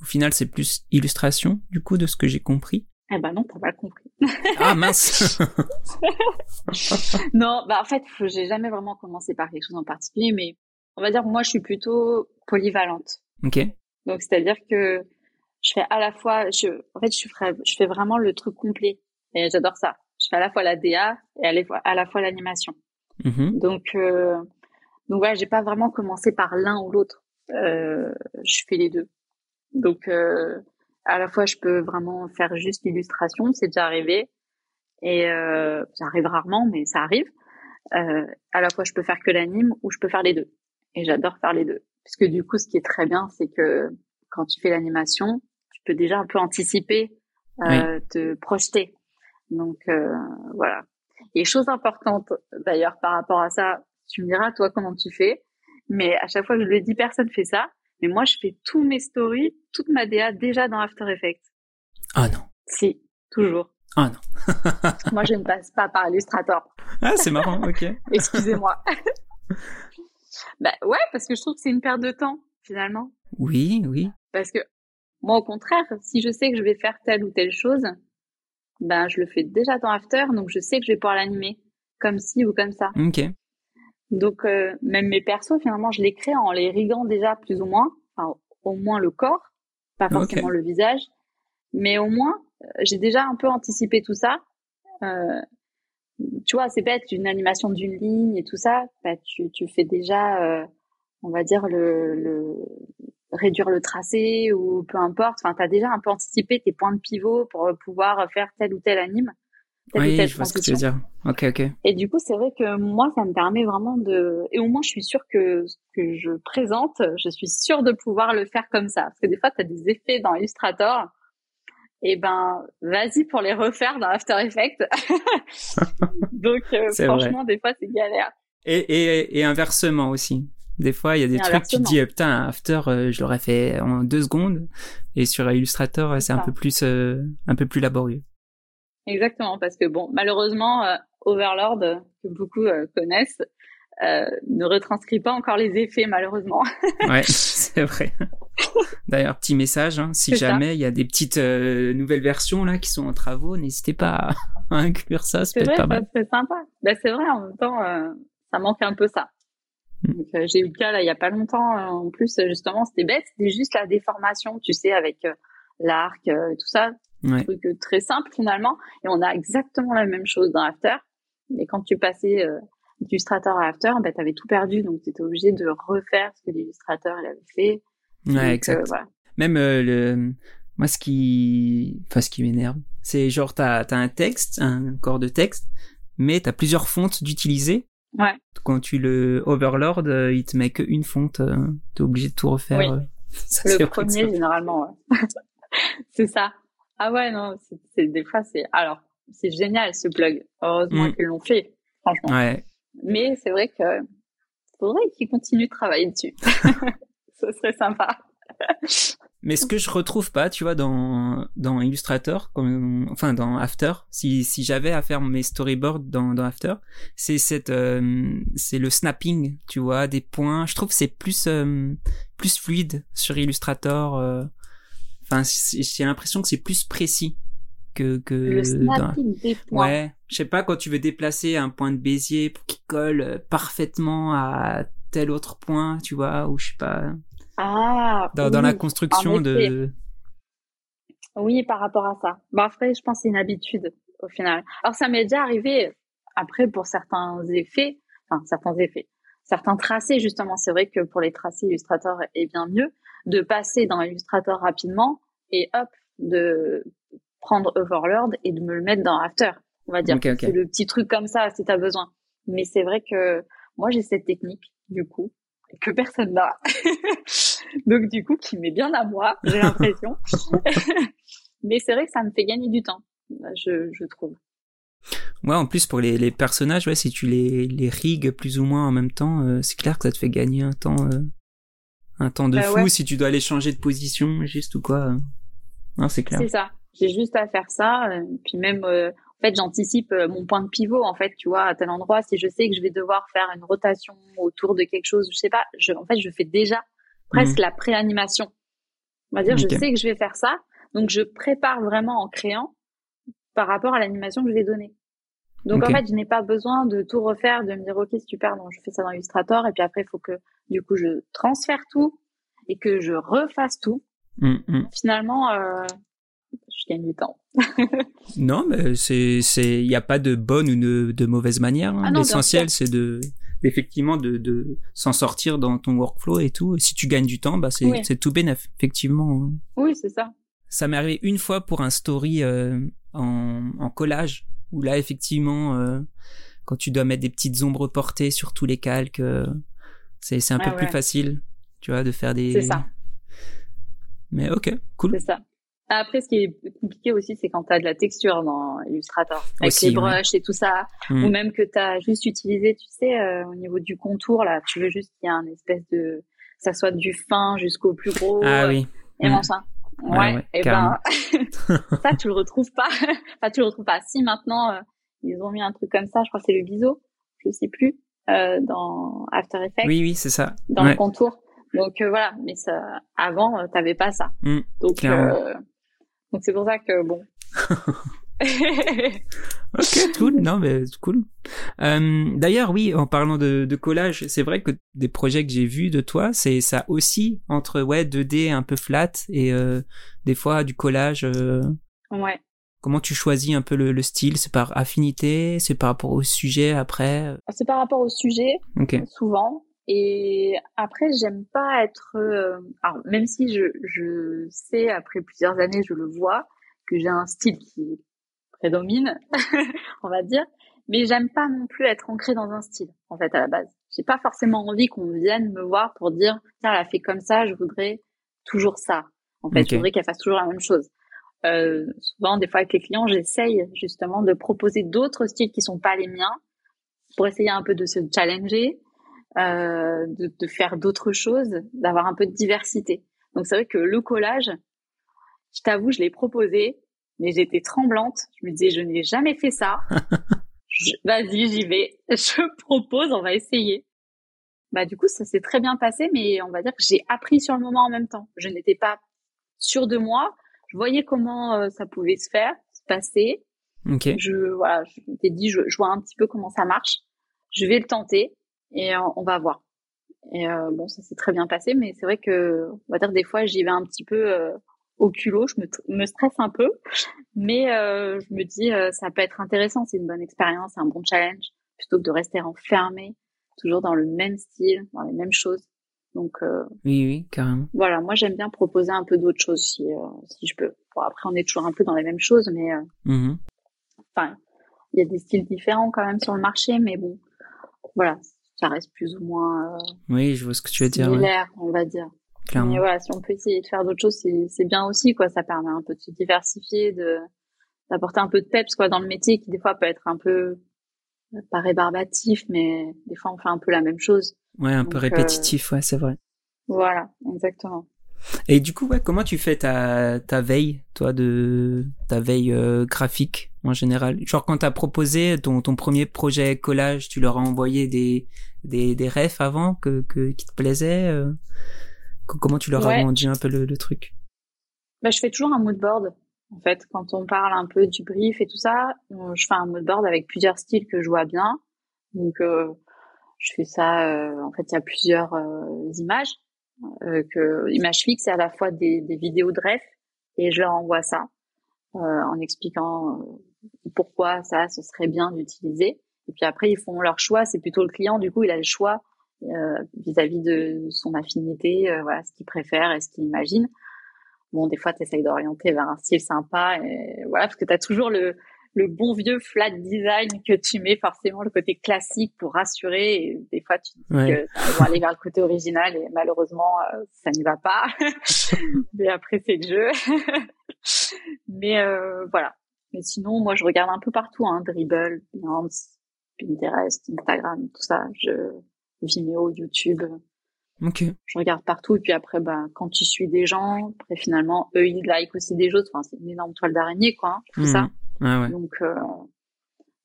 Au final c'est plus illustration du coup de ce que j'ai compris. Eh ben non, t'as pas compris. Ah mince. non, bah en fait, j'ai jamais vraiment commencé par quelque chose en particulier, mais on va dire moi je suis plutôt polyvalente. Ok. Donc c'est-à-dire que je fais à la fois, je, en fait, je fais, je fais vraiment le truc complet et j'adore ça. Je fais à la fois la DA et à la fois l'animation. Mm-hmm. Donc euh, donc voilà, j'ai pas vraiment commencé par l'un ou l'autre. Euh, je fais les deux. Donc euh, à la fois je peux vraiment faire juste l'illustration, c'est déjà arrivé, et euh, ça arrive rarement, mais ça arrive. Euh, à la fois je peux faire que l'anime ou je peux faire les deux, et j'adore faire les deux, parce que du coup ce qui est très bien, c'est que quand tu fais l'animation, tu peux déjà un peu anticiper, euh, te projeter. Donc euh, voilà. Et chose importante d'ailleurs par rapport à ça, tu me diras toi comment tu fais, mais à chaque fois que je le dis, personne fait ça. Mais moi, je fais tous mes stories, toute ma DA déjà dans After Effects. Ah non. Si, toujours. Ah non. moi, je ne passe pas par Illustrator. Ah, c'est marrant, ok. Excusez-moi. bah ouais, parce que je trouve que c'est une perte de temps, finalement. Oui, oui. Parce que moi, au contraire, si je sais que je vais faire telle ou telle chose, ben je le fais déjà dans After, donc je sais que je vais pouvoir l'animer comme ci ou comme ça. Ok. Donc euh, même mes persos, finalement, je les crée en les riguant déjà plus ou moins, enfin au moins le corps, pas forcément le visage, mais au moins euh, j'ai déjà un peu anticipé tout ça. Euh, tu vois, c'est bête, une animation d'une ligne et tout ça, bah, tu, tu fais déjà, euh, on va dire, le, le, réduire le tracé ou peu importe. Enfin, tu as déjà un peu anticipé tes points de pivot pour pouvoir faire tel ou tel anime. Telle oui, je vois ce que tu veux dire. Ok, ok. Et du coup, c'est vrai que moi, ça me permet vraiment de... Et au moins, je suis sûre que ce que je présente, je suis sûre de pouvoir le faire comme ça. Parce que des fois, tu as des effets dans Illustrator et eh ben vas-y pour les refaire dans After Effects. Donc euh, franchement, des fois c'est galère. Et, et, et inversement aussi. Des fois, il y a des trucs, tu te dis, putain, After, euh, je l'aurais fait en deux secondes. Et sur Illustrator, c'est un peu plus, euh, un peu plus laborieux. Exactement, parce que bon, malheureusement, Overlord, que beaucoup connaissent, ne retranscrit pas encore les effets, malheureusement. ouais, c'est vrai. D'ailleurs, petit message, hein, si jamais il y a des petites euh, nouvelles versions là qui sont en travaux, n'hésitez pas à, inclure ça, c'est pas mal. C'est sympa. Bah, c'est vrai, en même temps, euh, ça manque un peu ça. Mm. Euh, j'ai eu le cas là il y a pas longtemps. en plus, justement, c'était bête, c'était juste la déformation, tu sais, avec l'arc et tout ça, un truc très simple finalement. Et on a exactement la même chose dans After. Mais quand tu passais d'illustrateur à After, bah, tu avais tout perdu, donc tu étais obligé de refaire ce que l'illustrateur avait fait Ouais, exact. Même euh, le, moi, ce qui, enfin, ce qui m'énerve, c'est genre, t'as, as un texte, un corps de texte, mais t'as plusieurs fontes d'utiliser. Ouais. Quand tu le overlord, euh, il te met qu'une fonte, euh, t'es obligé de tout refaire. Oui. le premier, généralement, ouais. c'est ça. Ah ouais, non, c'est, des fois, c'est, alors, c'est génial, ce plug. Heureusement mm. qu'ils l'ont fait, franchement. Ouais. Mais c'est vrai que faudrait qu'ils continuent de travailler dessus. ce serait sympa. Mais ce que je retrouve pas, tu vois, dans, dans Illustrator, comme, enfin dans After, si, si j'avais à faire mes storyboards dans, dans After, c'est cette, euh, c'est le snapping, tu vois, des points. Je trouve que c'est plus, euh, plus fluide sur Illustrator. Euh. Enfin, j'ai l'impression que c'est plus précis que, que le snapping des points. Ouais, je sais pas quand tu veux déplacer un point de Bézier pour qu'il colle parfaitement à tel autre point, tu vois, ou je sais pas. Ah, dans, la construction de. Oui, par rapport à ça. Bon, après, je pense que c'est une habitude au final. Alors, ça m'est déjà arrivé après pour certains effets, enfin, certains effets, certains tracés, justement. C'est vrai que pour les tracés, Illustrator est bien mieux de passer dans Illustrator rapidement et hop, de prendre Overlord et de me le mettre dans After, on va dire. C'est le petit truc comme ça si tu as besoin. Mais c'est vrai que moi, j'ai cette technique, du coup, que personne n'a. Donc du coup, qui met bien à moi, j'ai l'impression. Mais c'est vrai que ça me fait gagner du temps, je, je trouve. Ouais, en plus pour les, les personnages, ouais, si tu les, les rigues plus ou moins en même temps, euh, c'est clair que ça te fait gagner un temps, euh, un temps de bah fou si tu dois aller changer de position juste ou quoi. Non, c'est clair. C'est ça. J'ai juste à faire ça, euh, puis même en fait, j'anticipe euh, mon point de pivot, en fait, tu vois, à tel endroit. Si je sais que je vais devoir faire une rotation autour de quelque chose, je sais pas, je, en fait, je fais déjà presque mhm. la pré-animation. On va dire, je sais que je vais faire ça. Donc, je prépare vraiment en créant par rapport à l'animation que je vais donner. Donc, en fait, je n'ai pas besoin de tout refaire, de me dire, OK, super, donc je fais ça dans Illustrator. Et puis après, il faut que, du coup, je transfère tout et que je refasse tout. Mm, mm. Finalement, euh, je gagne du temps. non, mais c'est, c'est, il n'y a pas de bonne ou de, de mauvaise manière. Hein. Ah L'essentiel, c'est de, effectivement, de, de s'en sortir dans ton workflow et tout. Si tu gagnes du temps, bah, c'est, c'est tout bénef, effectivement. Hein. Oui, c'est ça. Ça m'est arrivé une fois pour un story euh, en, en collage, où là, effectivement, euh, quand tu dois mettre des petites ombres portées sur tous les calques, euh, c'est, c'est un peu plus facile, tu vois, de faire des. C'est ça. Mais ok, cool. C'est ça. Après, ce qui est compliqué aussi, c'est quand tu as de la texture dans Illustrator, avec les brushes et tout ça, mm. ou même que tu as juste utilisé, tu sais, euh, au niveau du contour, là, tu veux juste qu'il y ait un espèce de... ça soit du fin jusqu'au plus gros. Ah oui. Et mm. ça. Ouais, et ben, ça, tu le retrouves pas. enfin, tu le retrouves pas. Si maintenant, euh, ils ont mis un truc comme ça, je crois que c'est le biseau, je sais plus, euh, dans After Effects. Oui, oui, c'est ça. Dans le contour. Donc euh, voilà, mais ça, avant, t'avais pas ça. Mm. Donc, donc c'est pour ça que bon. ok, cool. Non, mais cool. Euh, D'ailleurs, oui, en parlant de, de collage, c'est vrai que des projets que j'ai vus de toi, c'est ça aussi entre ouais 2D un peu flat et euh, des fois du collage. Euh... Ouais. Comment tu choisis un peu le, le style? C'est par affinité? C'est par rapport au sujet après? C'est par rapport au sujet, Ok. souvent. Et après, j'aime pas être. euh, alors, même si je, je sais, après plusieurs années, je le vois, que j'ai un style qui prédomine, on va dire. Mais j'aime pas non plus être ancrée dans un style, en fait, à la base. J'ai pas forcément envie qu'on vienne me voir pour dire, tiens, elle a fait comme ça, je voudrais toujours ça. En fait, je voudrais qu'elle fasse toujours la même chose. Euh, souvent, des fois, avec les clients, j'essaye justement de proposer d'autres styles qui sont pas les miens pour essayer un peu de se challenger, euh, de, de faire d'autres choses, d'avoir un peu de diversité. Donc, c'est vrai que le collage, je t'avoue, je l'ai proposé, mais j'étais tremblante. Je me disais, je n'ai jamais fait ça. Vas-y, j'y vais. Je propose, on va essayer. Bah, du coup, ça s'est très bien passé, mais on va dire que j'ai appris sur le moment en même temps. Je n'étais pas sûre de moi. Je voyais comment euh, ça pouvait se faire, se passer. Ok. Je, voilà, je m'étais dit, je, je vois un petit peu comment ça marche. Je vais le tenter et euh, on va voir. Et euh, bon, ça s'est très bien passé, mais c'est vrai que, on va dire, des fois, j'y vais un petit peu euh, au culot. Je me, me stresse un peu, mais euh, je me dis, euh, ça peut être intéressant. C'est une bonne expérience, c'est un bon challenge, plutôt que de rester enfermé, toujours dans le même style, dans les mêmes choses. Donc euh, Oui, oui, carrément. voilà, moi j'aime bien proposer un peu d'autres choses si, euh, si je peux. Bon, après, on est toujours un peu dans les mêmes choses, mais euh, Mhm. enfin, il y a des styles différents quand même sur le marché, mais bon, voilà, ça reste plus ou moins euh, Oui, je vois ce que tu veux dire. ouais, similaire, on va dire. clairement. Mais voilà, si on peut essayer de faire d'autres choses, c'est c'est bien aussi, quoi. Ça permet un peu de se diversifier, de d'apporter un peu de peps, quoi, dans le métier qui des fois peut être un peu euh, pas rébarbatif, mais des fois on fait un peu la même chose. Ouais, un Donc, peu euh, répétitif, ouais, c'est vrai. Voilà, exactement. Et du coup, ouais, comment tu fais ta, ta veille, toi, de ta veille euh, graphique en général? Genre quand t'as proposé ton, ton premier projet collage, tu leur as envoyé des des, des refs avant que, que qui te plaisaient euh? Co- Comment tu leur as vendu un peu le, le truc? Bah, je fais toujours un mood board. En fait, quand on parle un peu du brief et tout ça, on- je fais un mood board avec plusieurs styles que je vois bien. Donc, euh, je fais ça. euh, en fait, il y a plusieurs euh, images, euh, que images fixes et à la fois des, des vidéos de ref, et je leur envoie ça euh, en expliquant euh, pourquoi ça, ce serait bien d'utiliser. Et puis après, ils font leur choix. C'est plutôt le client, du coup, il a le choix euh, vis-à-vis de son affinité, voilà, ce qu'il préfère et ce qu'il imagine. Bon, des fois, tu essayes d'orienter vers un style sympa, et voilà, parce que tu as toujours le, le bon vieux flat design que tu mets forcément le côté classique pour rassurer. Et des fois, tu te dis Ouais. que ça va aller vers le côté original et malheureusement, euh, ça n'y va pas. Mais après, c'est le jeu. Mais euh, voilà. Mais sinon, moi, je regarde un peu partout, hein, Dribble, Behance, Pinterest, Instagram, tout ça. Je Vimeo, YouTube Ok. je regarde partout et puis après bah quand tu suis des gens après finalement eux ils like aussi des choses enfin c'est une énorme toile d'araignée quoi hein, tout ça Ouais, ouais. donc euh,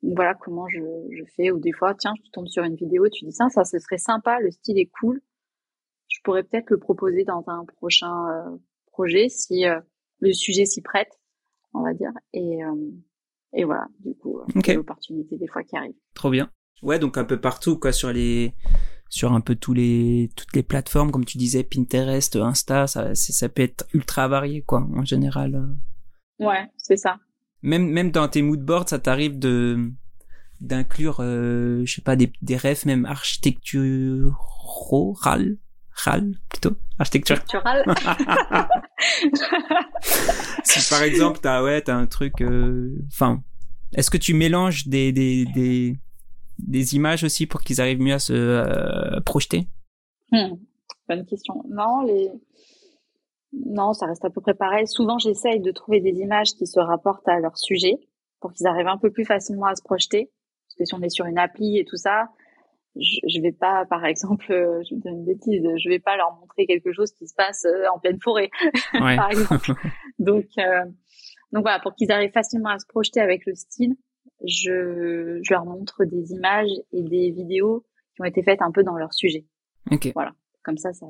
donc voilà comment je, je fais ou des fois tiens tu tombes sur une vidéo tu dis ça ça ce serait sympa le style est cool je pourrais peut-être le proposer dans un prochain euh, projet si euh, le sujet s'y prête on va dire et et voilà du coup Ok. il y a l'opportunité des fois qui arrive Trop bien. Ouais, donc un peu partout, quoi, sur les, sur un peu tous les, toutes les plateformes, comme tu disais, Pinterest, Insta, ça, ça peut être ultra varié, quoi, en général. ouais c'est ça Même, même dans tes moodboards, ça t'arrive de, d'inclure, euh, je sais pas, des, des refs même architecturales, plutôt, architecture. Si par exemple, t'as, ouais, t'as un truc, euh, enfin, est-ce que tu mélanges des, des, des, des images aussi pour qu'ils arrivent mieux à se euh, projeter? Hmm, bonne question. Non, les non, ça reste à peu près pareil. Souvent, j'essaye de trouver des images qui se rapportent à leur sujet pour qu'ils arrivent un peu plus facilement à se projeter. Parce que si on est sur une appli et tout ça, je, je vais pas, par exemple, euh, je me donne une bêtise, je vais pas leur montrer quelque chose qui se passe euh, en pleine forêt, Ouais. par exemple. Donc, euh, donc voilà, pour qu'ils arrivent facilement à se projeter avec le style, je, je leur montre des images et des vidéos qui ont été faites un peu dans leur sujet. Ok. Comme ça, ça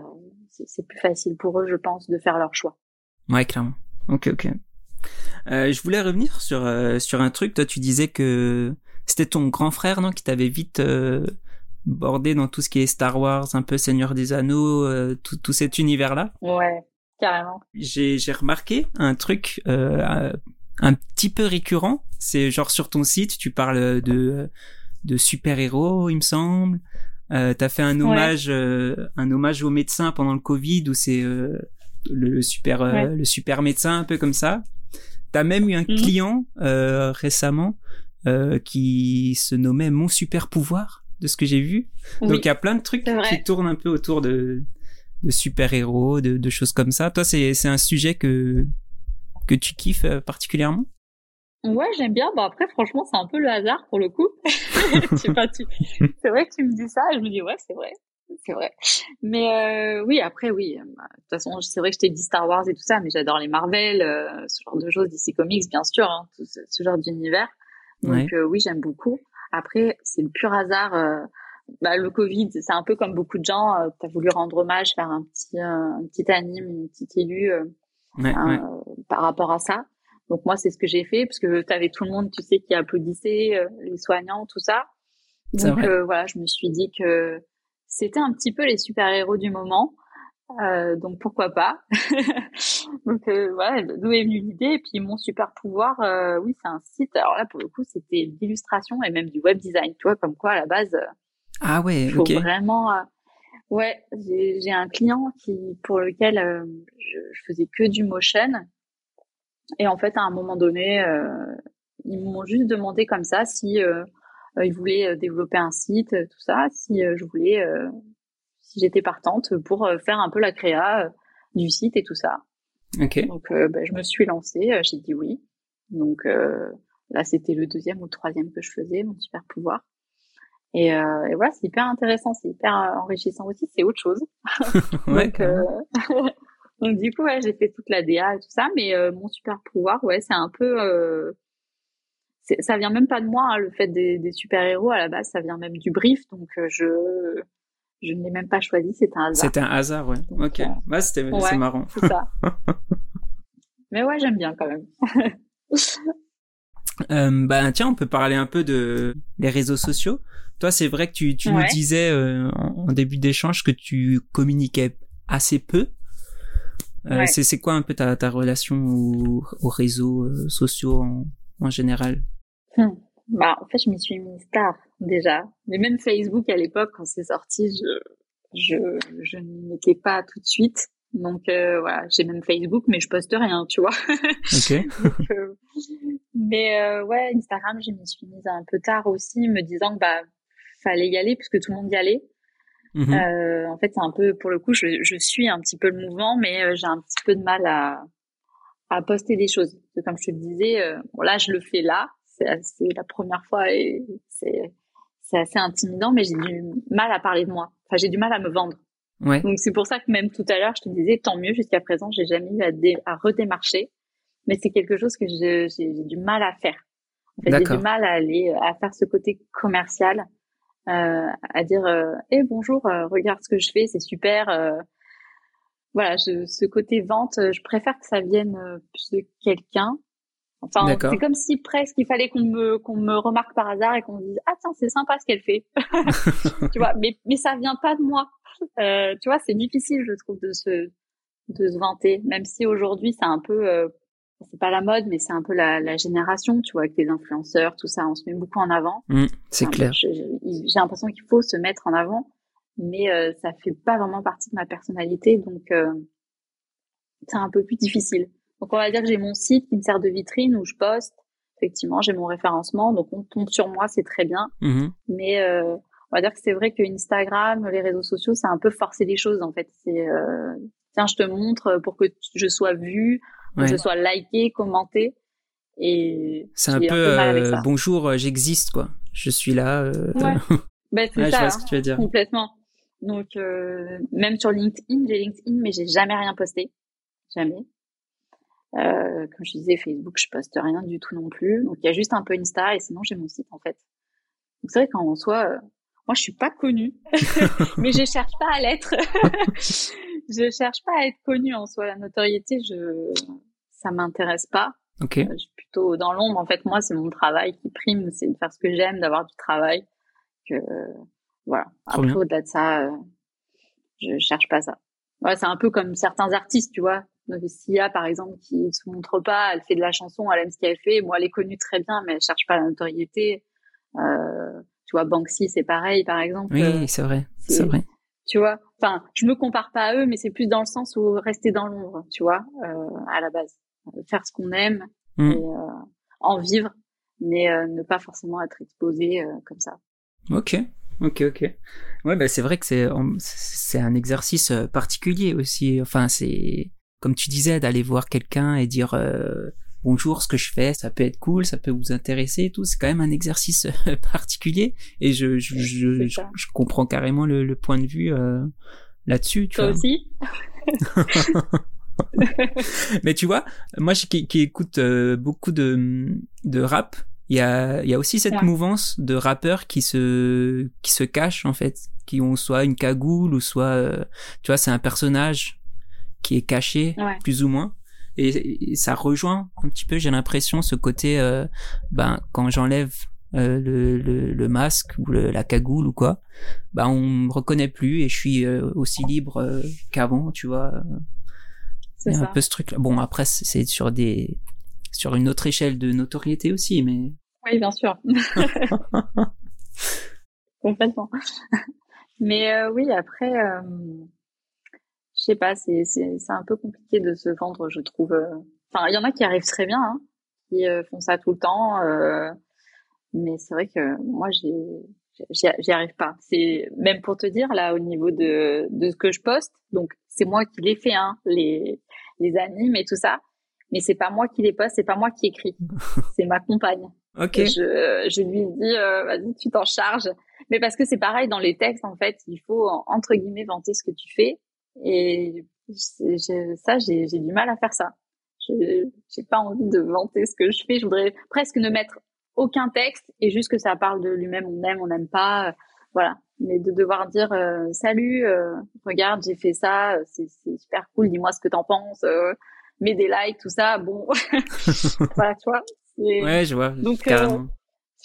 c'est plus facile pour eux, je pense, de faire leur choix. Ouais, clairement. Ok, ok. je voulais revenir sur sur un truc. Toi, tu disais que c'était ton grand frère, non, qui t'avait vite bordé dans tout ce qui est Star Wars, un peu Seigneur des Anneaux, tout, tout cet univers-là. Ouais, carrément. J'ai j'ai remarqué un truc un petit peu récurrent. C'est genre sur ton site, tu parles de de super héros, il me semble. Euh, T'as fait un hommage, euh, un hommage aux médecins pendant le Covid où c'est euh, le, super, euh, le super médecin un peu comme ça. T'as même eu un mhm. client récemment qui se nommait Mon super pouvoir, de ce que j'ai vu. Donc il y a plein de trucs qui tournent un peu autour de, de super héros, de, de choses comme ça. Toi, c'est c'est un sujet que que tu kiffes particulièrement? Ouais, j'aime bien. Bon après, franchement, c'est un peu le hasard pour le coup. pas, tu... c'est vrai que tu me dis ça, et je me dis ouais, c'est vrai, c'est vrai. Mais euh, oui, après oui. Bah, de toute façon, c'est vrai que je t'ai dit Star Wars et tout ça, mais j'adore les Marvel, euh, ce genre de choses, DC Comics, bien sûr, hein, tout ce, genre d'univers. Donc euh, oui, j'aime beaucoup. Après, c'est le pur hasard. Euh, bah, le Covid, c'est un peu comme beaucoup de gens. Euh, tu as voulu rendre hommage, faire un petit, un petit anime, une petite élue ouais, par rapport à ça. Donc moi, c'est ce que j'ai fait parce que tu avais tout le monde, tu sais, qui applaudissait, euh, les soignants, tout ça. Donc euh, voilà, je me suis dit que c'était un petit peu les super-héros du moment. Euh, donc pourquoi pas? Donc euh, voilà, d'où est venue l'idée? Et puis mon super pouvoir, oui, c'est un site. Alors là, pour le coup, c'était d'illustration et même du web design. Tu vois, comme quoi à la base. ah ouais. Faut vraiment. ouais, j'ai un client qui pour lequel je, je, faisais que du motion et en fait, à un moment donné, euh, ils m'ont juste demandé comme ça si euh, euh ils voulaient développer un site, tout ça, si je voulais, si j'étais partante pour faire un peu la créa du site et tout ça. Okay. Donc, ben, je me suis lancée, j'ai dit oui. Donc là, c'était le deuxième ou le troisième que je faisais, mon super pouvoir. Et, euh, et voilà, c'est hyper intéressant, c'est hyper enrichissant aussi, c'est autre chose. ouais, Donc, donc du coup, ouais, j'ai fait toute la DA et tout ça, mais euh, mon super pouvoir, ouais, c'est un peu, euh, ça vient même pas de moi, hein, le fait des, des super héros à la base, ça vient même du brief, donc euh, je je ne l'ai même pas choisi, c'est un hasard. C'est un hasard, ouais. ok, euh, bah c'était c'est marrant. C'est ça. mais ouais, j'aime bien quand même. euh, bah tiens, on peut parler un peu de les réseaux sociaux. Toi, c'est vrai que tu, tu nous disais en début d'échange que tu communiquais assez peu. Euh, c'est quoi un peu ta, ta relation aux, réseaux euh, sociaux en, en général? Hmm. Bah en fait je m'y suis mise tard déjà. Mais même Facebook à l'époque quand c'est sorti, je je je ne mettais pas tout de suite. Donc euh, voilà, j'ai même Facebook, mais je poste rien, tu vois. Ok. Euh, mais euh, ouais, Instagram, je m'y suis mise un peu tard aussi, me disant que bah fallait y aller puisque tout le monde y allait. Mhm. Euh, en fait, c'est un peu, pour le coup, je, je, suis un petit peu le mouvement, mais euh, j'ai un petit peu de mal à, à poster des choses. comme je te disais, euh, bon, là, je le fais là. C'est la première fois et c'est c'est assez intimidant, mais j'ai du mal à parler de moi. Enfin, j'ai du mal à me vendre. Ouais. Donc c'est pour ça que même tout à l'heure, je te disais, tant mieux. Jusqu'à présent, j'ai jamais eu à, à redémarcher, mais c'est quelque chose que j'ai du mal à faire. En fait, j'ai du mal à aller à faire ce côté commercial à dire euh, eh bonjour, euh, regarde ce que je fais, c'est super. voilà, je, ce côté vente, je préfère que ça vienne de quelqu'un. Enfin, c'est comme si presque il fallait qu'on me qu'on me remarque par hasard et qu'on dise ah tiens c'est sympa ce qu'elle fait. tu vois, mais mais ça vient pas de moi. Euh, tu vois, c'est difficile je trouve de se de se vanter, même si aujourd'hui c'est un peu c'est pas la mode, mais c'est un peu la, la, génération, tu vois, avec les influenceurs, tout ça, on se met beaucoup en avant. Mmh, c'est clair. J'ai l'impression qu'il faut se mettre en avant, mais euh, ça fait pas vraiment partie de ma personnalité, donc euh, c'est un peu plus difficile. Donc on va dire que j'ai mon site qui me sert de vitrine où je poste. Effectivement, j'ai mon référencement, donc on tombe sur moi, c'est très bien. Mmh. Mais euh, on va dire que c'est vrai que Instagram, les réseaux sociaux, c'est un peu forcer les choses en fait. C'est euh, tiens, je te montre pour que je sois vue que ce soit liké, commenté. Et c'est un peu, euh, bonjour, euh, j'existe quoi. Je suis là. Euh... Ouais. ben, c'est ça. Je vois ce que tu veux dire. Complètement. Donc euh, même sur LinkedIn, j'ai LinkedIn, mais j'ai jamais rien posté, jamais. Euh, comme je disais, Facebook, je poste rien du tout non plus. Donc il y a juste un peu Insta et sinon j'ai mon site en fait. Donc c'est vrai qu'en soi, euh, moi je suis pas connue, mais je cherche pas à l'être. je cherche pas à être connue en soi. La notoriété, je, ça m'intéresse pas. Ok. je suis plutôt dans l'ombre. En fait, moi, c'est mon travail qui prime, c'est de faire ce que j'aime, d'avoir du travail. Que voilà. Après, au-delà de ça, je cherche pas ça. Ouais, c'est un peu comme certains artistes, tu vois. Donc, Sia, par exemple, qui se montre pas, elle fait de la chanson, elle aime ce qu'elle fait. Moi, elle est connue très bien, mais elle cherche pas la notoriété. Euh, tu vois, Banksy, c'est pareil, par exemple. Oui, euh, c'est vrai, c'est vrai. Tu vois, enfin, je me compare pas à eux, mais c'est plus dans le sens où rester dans l'ombre, tu vois, euh, à la base, faire ce qu'on aime mm. et euh, en vivre, mais euh, ne pas forcément être exposé comme ça. Ok, Ok, ok. Ouais, bah c'est vrai que c'est c'est un exercice particulier aussi. Enfin, c'est comme tu disais d'aller voir quelqu'un et dire euh, bonjour, ce que je fais, ça peut être cool, ça peut vous intéresser et tout. C'est quand même un exercice particulier et je je, je, je, comprends carrément le, le, point de vue euh, là-dessus. Toi aussi. Mais tu vois, moi qui, qui écoute euh, beaucoup de de rap, il y a y a aussi cette mouvance de rappeurs qui se qui se cachent en fait, qui ont soit une cagoule ou soit euh, tu vois, c'est un personnage qui est caché plus ou moins et, ça rejoint un petit peu j'ai l'impression ce côté euh, ben quand j'enlève euh, le, le, le, masque ou la cagoule ou quoi ben on me reconnaît plus et je suis euh, aussi libre qu'avant tu vois c'est un peu ce truc là bon après c'est sur des sur une autre échelle de notoriété aussi mais oui bien sûr. Complètement. Mais oui après je sais pas, c'est un peu compliqué de se vendre, je trouve. Euh. Enfin, il y en a qui arrivent très bien, hein, qui euh, font ça tout le temps, euh, mais c'est vrai que moi j'y arrive pas. C'est même pour te dire là au niveau de de ce que je poste, donc c'est moi qui les fais, hein, les les animes et tout ça, mais c'est pas moi qui les poste, c'est pas moi qui écris, c'est ma compagne. Ok. je je lui dis vas-y tu t'en charges, mais parce que c'est pareil dans les textes en fait, il faut entre guillemets vanter ce que tu fais et ça, j'ai du mal à faire ça. Je J'ai pas envie de vanter ce que je fais. Je voudrais presque ne mettre aucun texte et juste que ça parle de lui-même. On aime, on n'aime pas, euh, voilà. Mais de devoir dire euh, salut, euh, regarde, j'ai fait ça, c'est super cool. Dis-moi ce que t'en penses. mets des likes, tout ça. Bon, voilà, tu vois. Ouais, je vois. Donc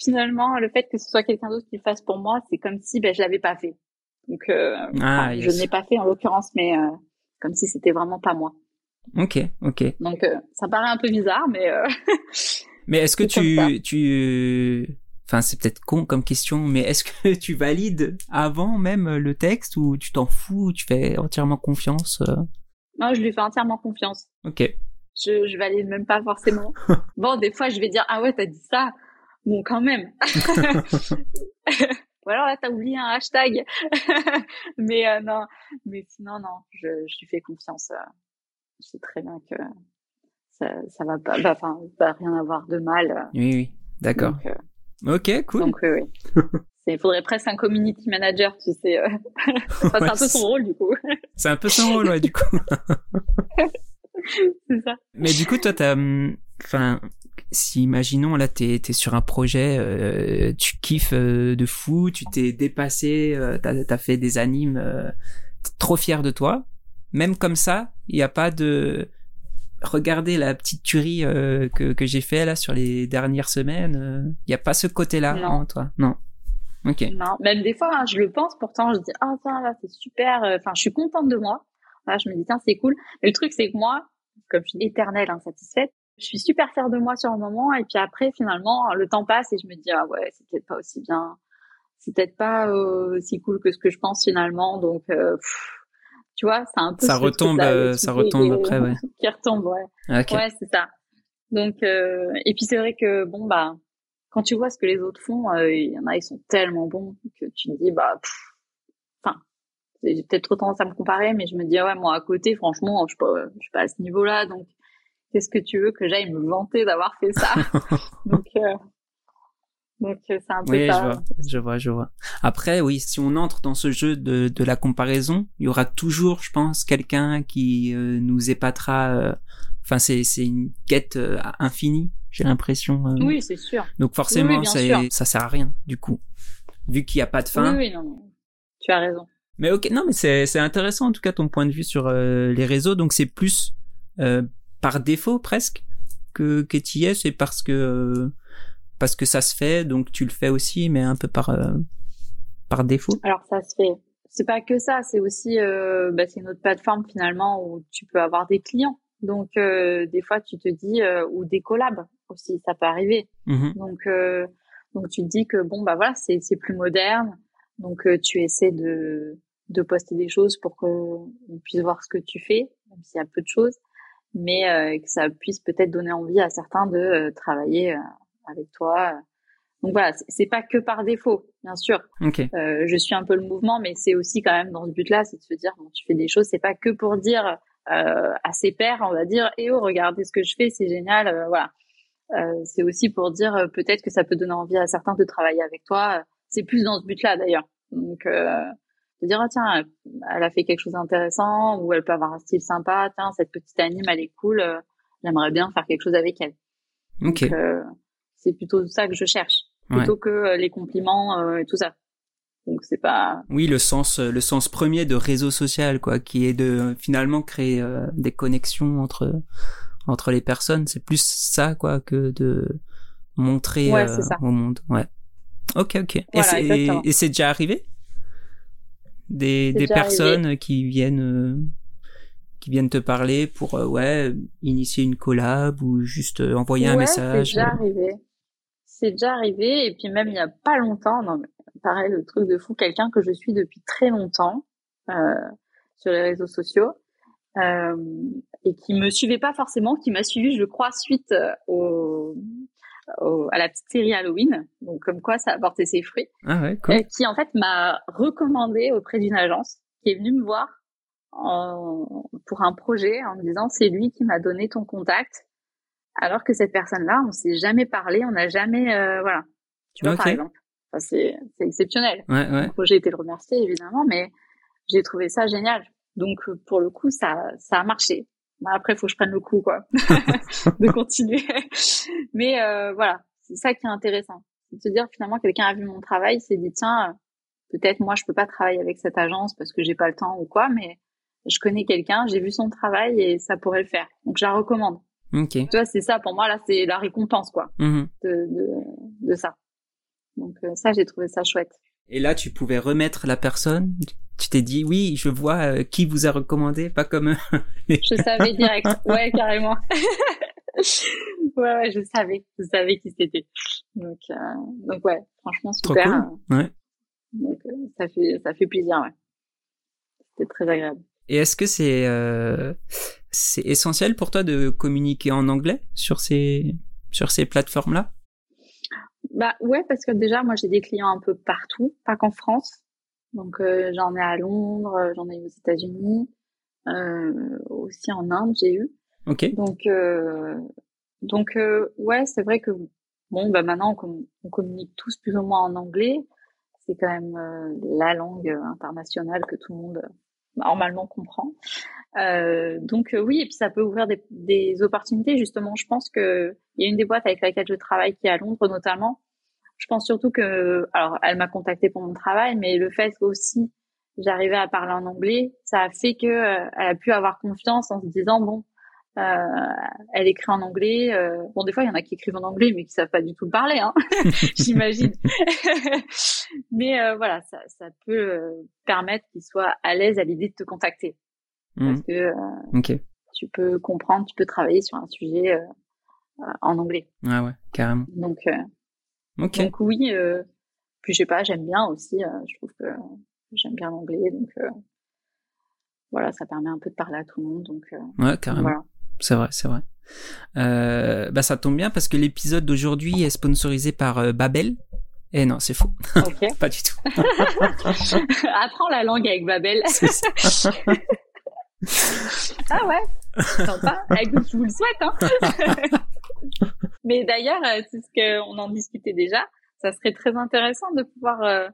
finalement, le fait que ce soit quelqu'un d'autre qui le fasse pour moi, c'est comme si ben je l'avais pas fait. Donc, euh, ah, je n'ai pas fait en l'occurrence, mais euh, comme si c'était vraiment pas moi. Ok, ok. Donc, euh, ça paraît un peu bizarre, mais. mais est-ce que tu, tu, enfin, c'est peut-être con comme question, mais est-ce que tu valides avant même le texte ou tu t'en fous, tu fais entièrement confiance Non, je lui fais entièrement confiance. Ok. Je, je valide même pas forcément. bon, des fois, je vais dire ah ouais, t'as dit ça. Bon, quand même. Ou alors là, t'as oublié un hashtag. mais euh, non, mais sinon, non, je, je lui fais confiance. Euh, je sais très bien que ça, ça va pas, bah, enfin, rien avoir de mal. Euh. Oui, oui, d'accord. ok, cool. Donc, oui. Il faudrait presque un community manager, tu sais. c'est un peu son rôle, du coup. c'est un peu son rôle, ouais, du coup. c'est ça. Mais du coup, toi, t'as, hum, enfin, si imaginons là t'es es sur un projet, euh, tu kiffes euh, de fou, tu t'es dépassé, euh, t'as as fait des animes, euh, trop fier de toi. Même comme ça, il n'y a pas de regarder la petite tuerie que, que j'ai fait là sur les dernières semaines. Il n'y a pas ce côté-là en toi, non. Ok. Non, même des fois, hein, je le pense. Pourtant, je dis ah ça là c'est super. Enfin, je suis contente de moi. je me dis tiens c'est cool. Mais le truc c'est que moi, comme je suis éternelle insatisfaite, je suis super fière de moi sur le moment et puis après finalement le temps passe et je me dis ah ouais c'est peut-être pas aussi bien. C'est peut-être pas euh, aussi cool que ce que je pense finalement. Donc euh, tu vois c'est un peu ça retombe euh, ça retombe après ouais. qui retombe ouais. Ouais c'est ça. Donc et puis c'est vrai que bon bah quand tu vois ce que les autres font il y en a ils sont tellement bons que tu te dis bah enfin j'ai peut-être trop tendance à me comparer mais je me dis ouais moi à côté franchement je suis pas je suis pas à ce niveau là donc qu'est-ce que tu veux que j'aille me vanter d'avoir fait ça Donc, euh, donc euh, c'est un peu oui, je vois, je vois, je vois. Après, oui, si on entre dans ce jeu de, de la comparaison, il y aura toujours, je pense, quelqu'un qui euh, nous épatera. Enfin, c'est c'est une quête infinie, j'ai l'impression. oui, c'est sûr. Donc forcément, ça, ça sert à rien, du coup, vu qu'il n'y a pas de fin. Oui, oui, non, tu as raison. Mais ok, non, mais c'est c'est intéressant en tout cas ton point de vue sur les réseaux. Donc c'est plus par défaut presque que que tu y es, c'est parce que parce que ça se fait, donc tu le fais aussi, mais un peu par par défaut. Alors ça se fait. C'est pas que ça, c'est aussi bah, c'est une autre plateforme finalement où tu peux avoir des clients. Donc des fois tu te dis ou des collabs aussi, ça peut arriver. Mmh donc donc tu te dis que bon bah voilà c'est c'est plus moderne. Donc tu essaies de de poster des choses pour qu'on puisse voir ce que tu fais, même s'il y a peu de choses, mais euh, que ça puisse peut-être donner envie à certains de euh, travailler euh, avec toi. Donc voilà, c'est pas que par défaut, bien sûr. je suis un peu le mouvement, mais c'est aussi quand même dans ce but-là, c'est de se dire, bon, tu fais des choses, c'est pas que pour dire à ses pairs, on va dire, eh oh, regardez ce que je fais, c'est génial, voilà. c'est aussi pour dire peut-être que ça peut donner envie à certains de travailler avec toi. C'est plus dans ce but-là d'ailleurs. Donc de dire ah tiens elle a fait quelque chose d'intéressant ou elle peut avoir un style sympa. Tiens cette petite anime elle est cool euh, j'aimerais bien faire quelque chose avec elle. Ok. Euh, c'est plutôt ça que je cherche plutôt que euh, les compliments et tout ça. Donc c'est pas oui le sens le sens premier de réseau social quoi qui est de finalement créer des connexions entre entre les personnes. C'est plus ça quoi que de montrer au monde. Ouais. Ok ok. Et c'est déjà arrivé? Des, des personnes qui viennent euh, qui viennent te parler pour euh, ouais initier une collab ou juste euh, envoyer un message. C'est déjà arrivé. C'est déjà arrivé et puis même il y a pas longtemps, non, pareil le truc de fou, quelqu'un que je suis depuis très longtemps sur les réseaux sociaux et qui me suivait pas forcément, qui m'a suivi, je crois, suite au à la petite série Halloween, donc comme quoi ça a porté ses fruits, ah ouais, cool. qui en fait m'a recommandé auprès d'une agence qui est venue me voir en, pour un projet en me disant c'est lui qui m'a donné ton contact, alors que cette personne-là on s'est jamais parlé, on n'a jamais euh, voilà, tu vois par exemple, enfin, c'est c'est exceptionnel. Ouais, ouais. Le projet était le remercier évidemment, mais j'ai trouvé ça génial. Donc pour le coup ça ça a marché. Bah, après, faut que je prenne le coup, quoi, de continuer. Mais euh, voilà, c'est ça qui est intéressant. C'est de se dire finalement, quelqu'un a vu mon travail, s'est dit tiens, peut-être moi je peux pas travailler avec cette agence parce que j'ai pas le temps ou quoi, mais je connais quelqu'un, j'ai vu son travail et ça pourrait le faire. Donc je la recommande. Ok. Tu vois, c'est ça pour moi là, c'est la récompense quoi mm-hmm. de, de, de ça. Donc euh, ça, j'ai trouvé ça chouette. Et là, tu pouvais remettre la personne. Tu t'es dit, oui, je vois euh, qui vous a recommandé, pas comme. je savais direct. Ouais, carrément. ouais, ouais, je savais. Je savais qui c'était. Donc, euh, donc ouais, franchement, super. Cool. Ouais. Donc, euh, ça fait, ça fait plaisir, ouais. C'était très agréable. Et est-ce que c'est, c'est essentiel pour toi de communiquer en anglais sur ces, sur ces plateformes-là? Bah ouais, parce que déjà, moi, j'ai des clients un peu partout, pas qu'en France. Donc, euh, j'en ai à Londres, euh, j'en ai aux États-Unis, euh, aussi en Inde, j'ai eu. Ok. Donc, euh, donc ouais, c'est vrai que bon, bah maintenant, on, on, communique tous plus ou moins en anglais. C'est quand même la langue internationale que tout le monde normalement comprend. Euh, donc oui, et puis ça peut ouvrir des, des, opportunités. Justement, je pense que il y a une des boîtes avec laquelle je travaille qui est à Londres notamment. Je pense surtout que, alors, elle m'a contacté pour mon travail, mais le fait aussi j'arrivais à parler en anglais, ça a fait que euh, elle a pu avoir confiance en se disant bon, euh, elle écrit en anglais. Euh, bon, des fois, il y en a qui écrivent en anglais, mais qui savent pas du tout le parler, hein, j'imagine. mais euh, voilà, ça, ça peut euh, permettre qu'ils soient à l'aise à l'idée de te contacter, mmh. parce que tu peux comprendre, tu peux travailler sur un sujet en anglais. Ah ouais, carrément. Donc donc oui, euh, puis je sais pas, j'aime bien aussi. Euh, je trouve que j'aime bien l'anglais, donc euh, voilà, ça permet un peu de parler à tout le monde. Donc ouais, carrément. C'est vrai, c'est vrai. Euh, bah ça tombe bien parce que l'épisode d'aujourd'hui est sponsorisé par Babel. Et eh non, c'est faux. pas du tout. Apprends la langue avec Babel. ah ouais, sympa. Écoute, je vous le souhaite. Hein. Mais d'ailleurs, euh, c'est ce qu'on en discutait déjà. Ça serait très intéressant de pouvoir euh,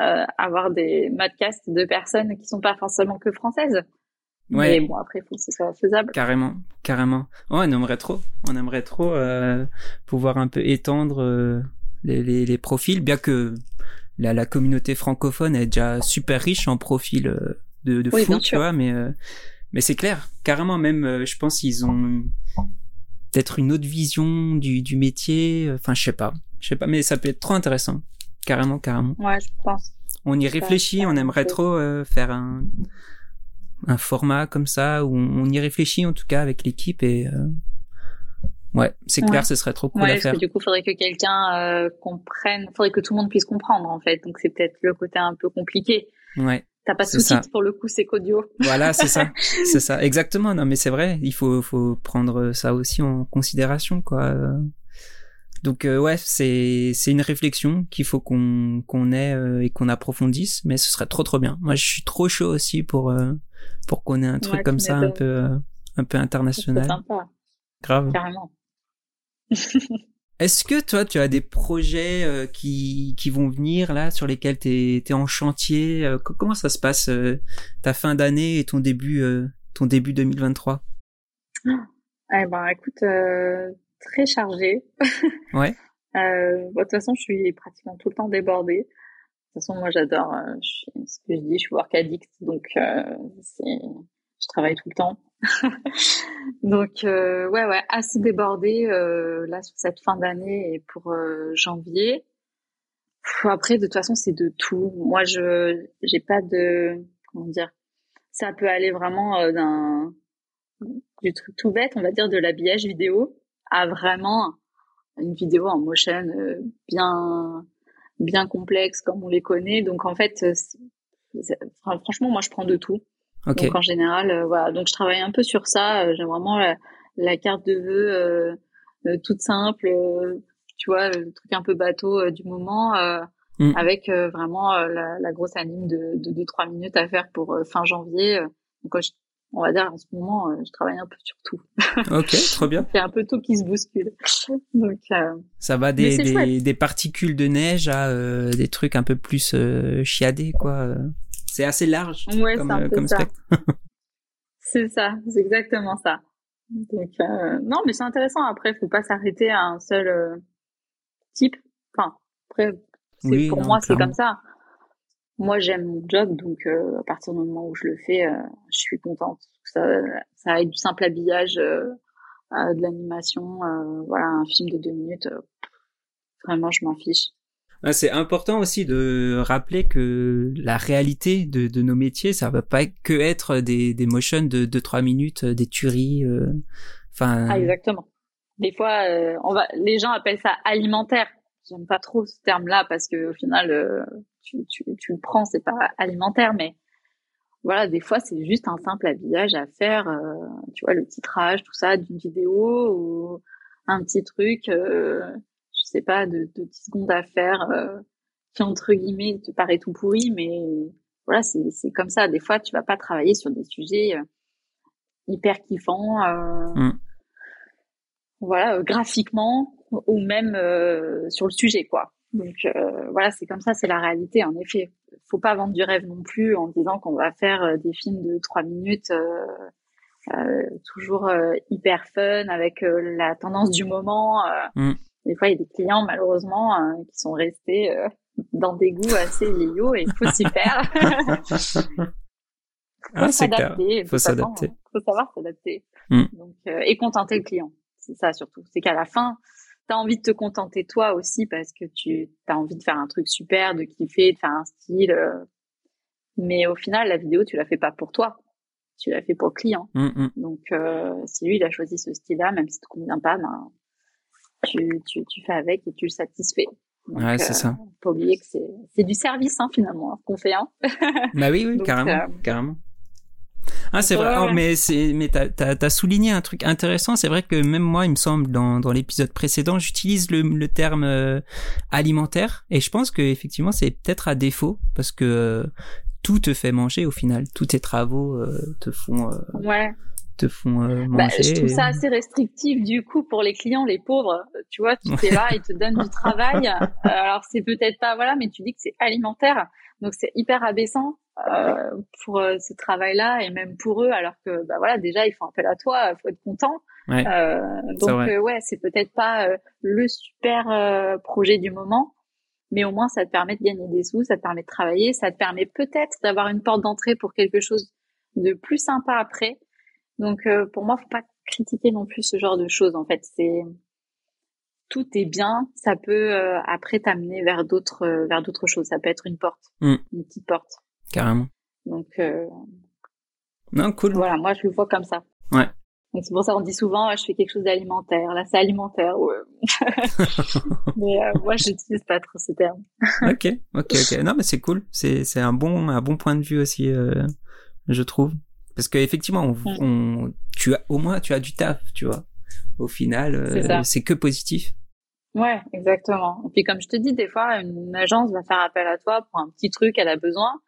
euh, avoir des podcasts de personnes qui sont pas forcément que françaises. Ouais. Mais bon, après, il faut que ce soit faisable. Carrément, carrément. on aimerait trop. On aimerait trop euh, pouvoir un peu étendre euh, les, les, les, profils, bien que la, la, communauté francophone est déjà super riche en profils de, de oui, tu vois. Mais mais c'est clair, carrément même, je pense qu'ils ont peut-être une autre vision du, du métier. Enfin, je sais pas, je sais pas, mais ça peut être trop intéressant, carrément, carrément. Ouais, je pense. On y réfléchit, on aimerait trop euh, faire un un format comme ça où on, y réfléchit en tout cas avec l'équipe et euh, ouais, c'est clair, ce serait trop cool ouais, à faire. Que, du coup, faudrait que quelqu'un euh, comprenne, faudrait que tout le monde puisse comprendre en fait. Donc c'est peut-être le côté un peu compliqué. Ouais. T'as pas de sous-titres pour le coup, c'est qu'audio. Voilà, c'est ça, c'est ça, exactement. Non, mais c'est vrai, il faut faut prendre ça aussi en considération, quoi. Donc euh, ouais, c'est c'est une réflexion qu'il faut qu'on qu'on ait euh, et qu'on approfondisse, mais ce serait trop trop bien. Moi, je suis trop chaud aussi pour euh, pour qu'on ait un truc comme ça un peu un peu international. Sympa. Grave. Carrément. Est-ce que toi, tu as des projets euh, qui, qui vont venir là, sur lesquels tu es, en chantier euh, Comment ça se passe euh, ta fin d'année et ton début, ton début 2023 Eh ben, écoute, très chargé. ouais. de toute façon, je suis pratiquement tout le temps débordée. De toute façon, moi, j'adore. ce que je dis, je suis work addict, donc c'est je travaille tout le temps. Donc euh, ouais ouais assez débordé euh, là sur cette fin d'année et pour euh, janvier. après de toute façon c'est de tout. Moi je j'ai pas de comment dire. Ça peut aller vraiment euh, d'un du truc tout bête, on va dire de l'habillage vidéo à vraiment une vidéo en motion euh, bien bien complexe comme on les connaît. Donc en fait franchement moi je prends de tout. Donc en général, euh, voilà. Donc je travaille un peu sur ça. Euh, j'ai vraiment la, carte de vœux euh, toute simple, tu vois, le truc un peu bateau du moment, mm. avec vraiment la, grosse anime de, de 2-3 minutes à faire pour fin janvier. Donc on va dire en ce moment, je travaille un peu sur tout. ok, trop bien. C'est un peu tout qui se bouscule. Donc ça va des, des, des, particules de neige à des trucs un peu plus chiadés, quoi. C'est assez large ouais, comme, euh, comme spectre. c'est ça, c'est exactement ça. Donc, euh, non, mais c'est intéressant. Après, faut pas s'arrêter à un seul euh, type. Enfin, après, pour moi, c'est comme ça. Moi, j'aime mon job, donc à partir du moment où je le fais, je suis contente. Ça, ça aille du simple habillage à de l'animation, voilà, un film de deux minutes. vraiment, je m'en fiche. C'est important aussi de rappeler que la réalité de, de, nos métiers, ça va pas que être des, des motions de 2-3 minutes, des tueries. Euh, enfin. ah, exactement. Des fois, euh, on va, les gens appellent ça alimentaire. J'aime pas trop ce terme-là parce que au final, euh, tu, tu, tu, le prends, c'est pas alimentaire, mais voilà, des fois, c'est juste un simple habillage à faire. tu vois, le titrage, tout ça, d'une vidéo ou un petit truc sais pas, de, de 10 secondes à faire, euh, qui entre guillemets te paraît tout pourri, mais voilà, c'est, c'est comme ça. Des fois, tu vas pas travailler sur des sujets euh, hyper kiffants, euh, mm. voilà, euh, graphiquement ou même sur le sujet, quoi. Donc voilà, c'est comme ça, c'est la réalité. En effet, faut pas vendre du rêve non plus en disant qu'on va faire des films de trois minutes. Euh, toujours hyper fun avec la tendance du moment. Mm. Des fois, il y a des clients, malheureusement, euh, qui sont restés euh, dans des goûts assez vieillots et il faut s'y faire. ah, clair. Il faut s'adapter. Faut savoir s'adapter. Mm. Donc, euh, et contenter le client. C'est ça surtout. C'est qu'à la fin, tu as envie de te contenter toi aussi parce que tu as envie de faire un truc super, de kiffer, de faire un style. mais au final, la vidéo, tu la fais pas pour toi. Tu l'as fait pour le client. Mm, mm. Donc, si lui, il a choisi ce style-là, même si ça te convient pas, ben, tu, tu, tu fais avec et tu le satisfais. ouais, c'est ça. Euh, pas oublier que c'est, c'est du service, hein, finalement, hein, qu'on fait, hein. bah oui, oui, carrément, euh, carrément. Ah, c'est vrai. Oh, mais c'est, mais t'as, t'as, t'as souligné un truc intéressant. C'est vrai que même moi, il me semble, dans, dans l'épisode précédent, j'utilise le, le terme euh, alimentaire, et je pense que effectivement, c'est peut-être à défaut parce que tout te fait manger au final. Tous tes travaux te font. ouais te font euh, bah, manger. je trouve ça assez restrictif du coup pour les clients, les pauvres. Tu vois, tu es là, ils te donnent du travail. Euh, alors c'est peut-être pas voilà, mais tu dis que c'est alimentaire, donc c'est hyper abaissant euh, pour euh, ce travail-là et même pour eux, alors que bah voilà déjà ils font appel à toi, faut être content. Ouais. donc ouais, c'est peut-être pas le super projet du moment. Mais au moins, ça te permet de gagner des sous, ça te permet de travailler, ça te permet peut-être d'avoir une porte d'entrée pour quelque chose de plus sympa après. Donc euh, pour moi, faut pas critiquer non plus ce genre de choses. En fait, c'est tout est bien. Ça peut euh, après t'amener vers d'autres euh, vers d'autres choses. Ça peut être une porte, Mm. une petite porte. Carrément. Donc euh, Non, cool. voilà, moi je le vois comme ça. Ouais. Donc c'est pour ça qu'on dit souvent, ouais, je fais quelque chose d'alimentaire. Là, c'est alimentaire. Ouais. mais euh, moi, j'utilise pas trop ce terme. ok, ok, ok. Non, mais c'est cool. C'est c'est un bon un bon point de vue aussi, euh, je trouve. Parce que effectivement, on, Mm. on- tu as au moins tu as du taf, tu vois. Au final, euh, c'est que positif. Ouais, exactement. Et puis comme je te dis, des fois, une agence va faire appel à toi pour un petit truc, elle a besoin.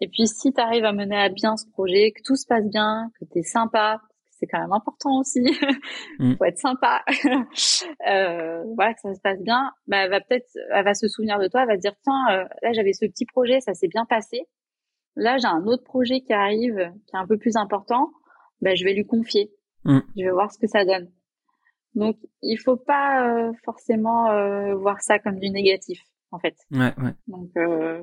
Et puis si tu arrives à mener à bien ce projet, que tout se passe bien, que tu es sympa, c'est quand même important aussi. Mm. Faut être sympa. euh, voilà, que ça se passe bien. Bah, elle va peut-être, elle va se souvenir de toi, elle va te dire tiens, euh, là j'avais ce petit projet, ça s'est bien passé. Là j'ai un autre projet qui arrive, qui est un peu plus important. Bah, je vais lui confier. Mm. Je vais voir ce que ça donne. Donc, il faut pas euh, forcément euh, voir ça comme du négatif, en fait. Ouais, ouais, Donc, euh,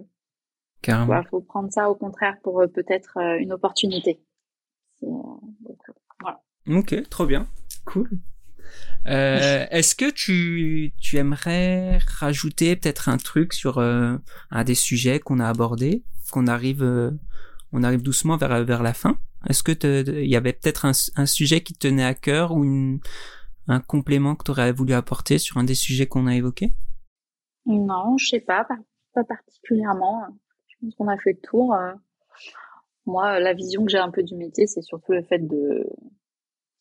carrément. voilà, faut prendre ça au contraire pour euh, peut-être euh, une opportunité. Euh, donc, voilà. Ok, trop bien, cool. Euh, Est-ce que tu, tu aimerais rajouter peut-être un truc sur euh, un des sujets qu'on a abordé, qu'on arrive, euh, on arrive doucement vers vers la fin? Est-ce que il y avait peut-être un, un sujet qui te tenait à cœur ou une, un complément que tu aurais voulu apporter sur un des sujets qu'on a évoqués? Non, je sais pas, pas, pas particulièrement. Pense qu'on a fait le tour. euh. Moi, la vision que j'ai un peu du métier, c'est surtout le fait de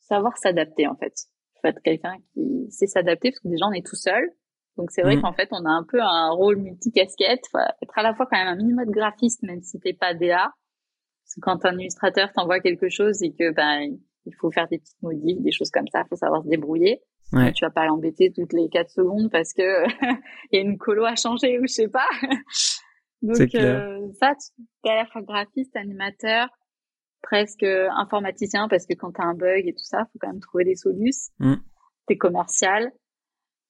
savoir s'adapter, en fait. Faut être quelqu'un qui sait s'adapter, parce que déjà, on est tout seul. Donc, c'est vrai Mhm. qu'en fait, on a un peu un rôle multicasquette. Faut être à la fois quand même un minimum de graphiste, même si t'es pas DA. Parce que quand un illustrateur t'envoie quelque chose et que, ben, il faut faire des petites modifs, des choses comme ça, faut savoir se débrouiller. Ouais. Tu vas pas l'embêter toutes les quatre secondes parce que il y a une colo à changer ou je sais pas. Donc clair. euh, ça, tu es à la fois graphiste, animateur, presque informaticien parce que quand tu as un bug et tout ça, faut quand même trouver des solutions. Mm. T'es commercial,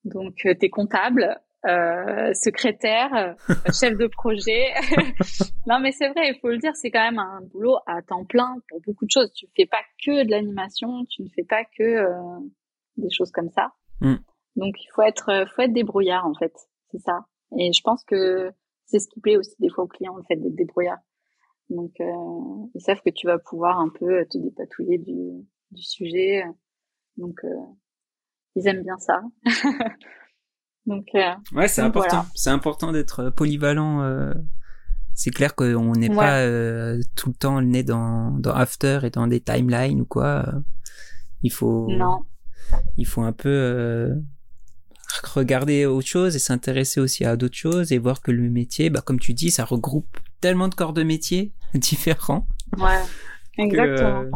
donc euh, t'es comptable, euh, secrétaire, chef de projet. non mais c'est vrai, il faut le dire, c'est quand même un boulot à temps plein pour beaucoup de choses. Tu fais pas que de l'animation, tu ne fais pas que euh, des choses comme ça. Mm. Donc il faut être, faut être débrouillard en fait, c'est ça. Et je pense que c'est ce qui plaît aussi des fois aux clients, le fait d'être débrouillard. Donc euh, ils savent que tu vas pouvoir un peu te dépatouiller du, du sujet. Donc euh, ils aiment bien ça. Donc euh, Ouais, c'est important. voilà. C'est important d'être polyvalent. euh, C'est clair qu'on n'est Ouais. pas euh, tout le temps le nez dans, dans After et dans des timelines ou quoi. euh, Il faut, non, il faut un peu euh, regarder autre chose et s'intéresser aussi à d'autres choses et voir que le métier, bah, comme tu dis, ça regroupe tellement de corps de métier différents. ouais, exactement.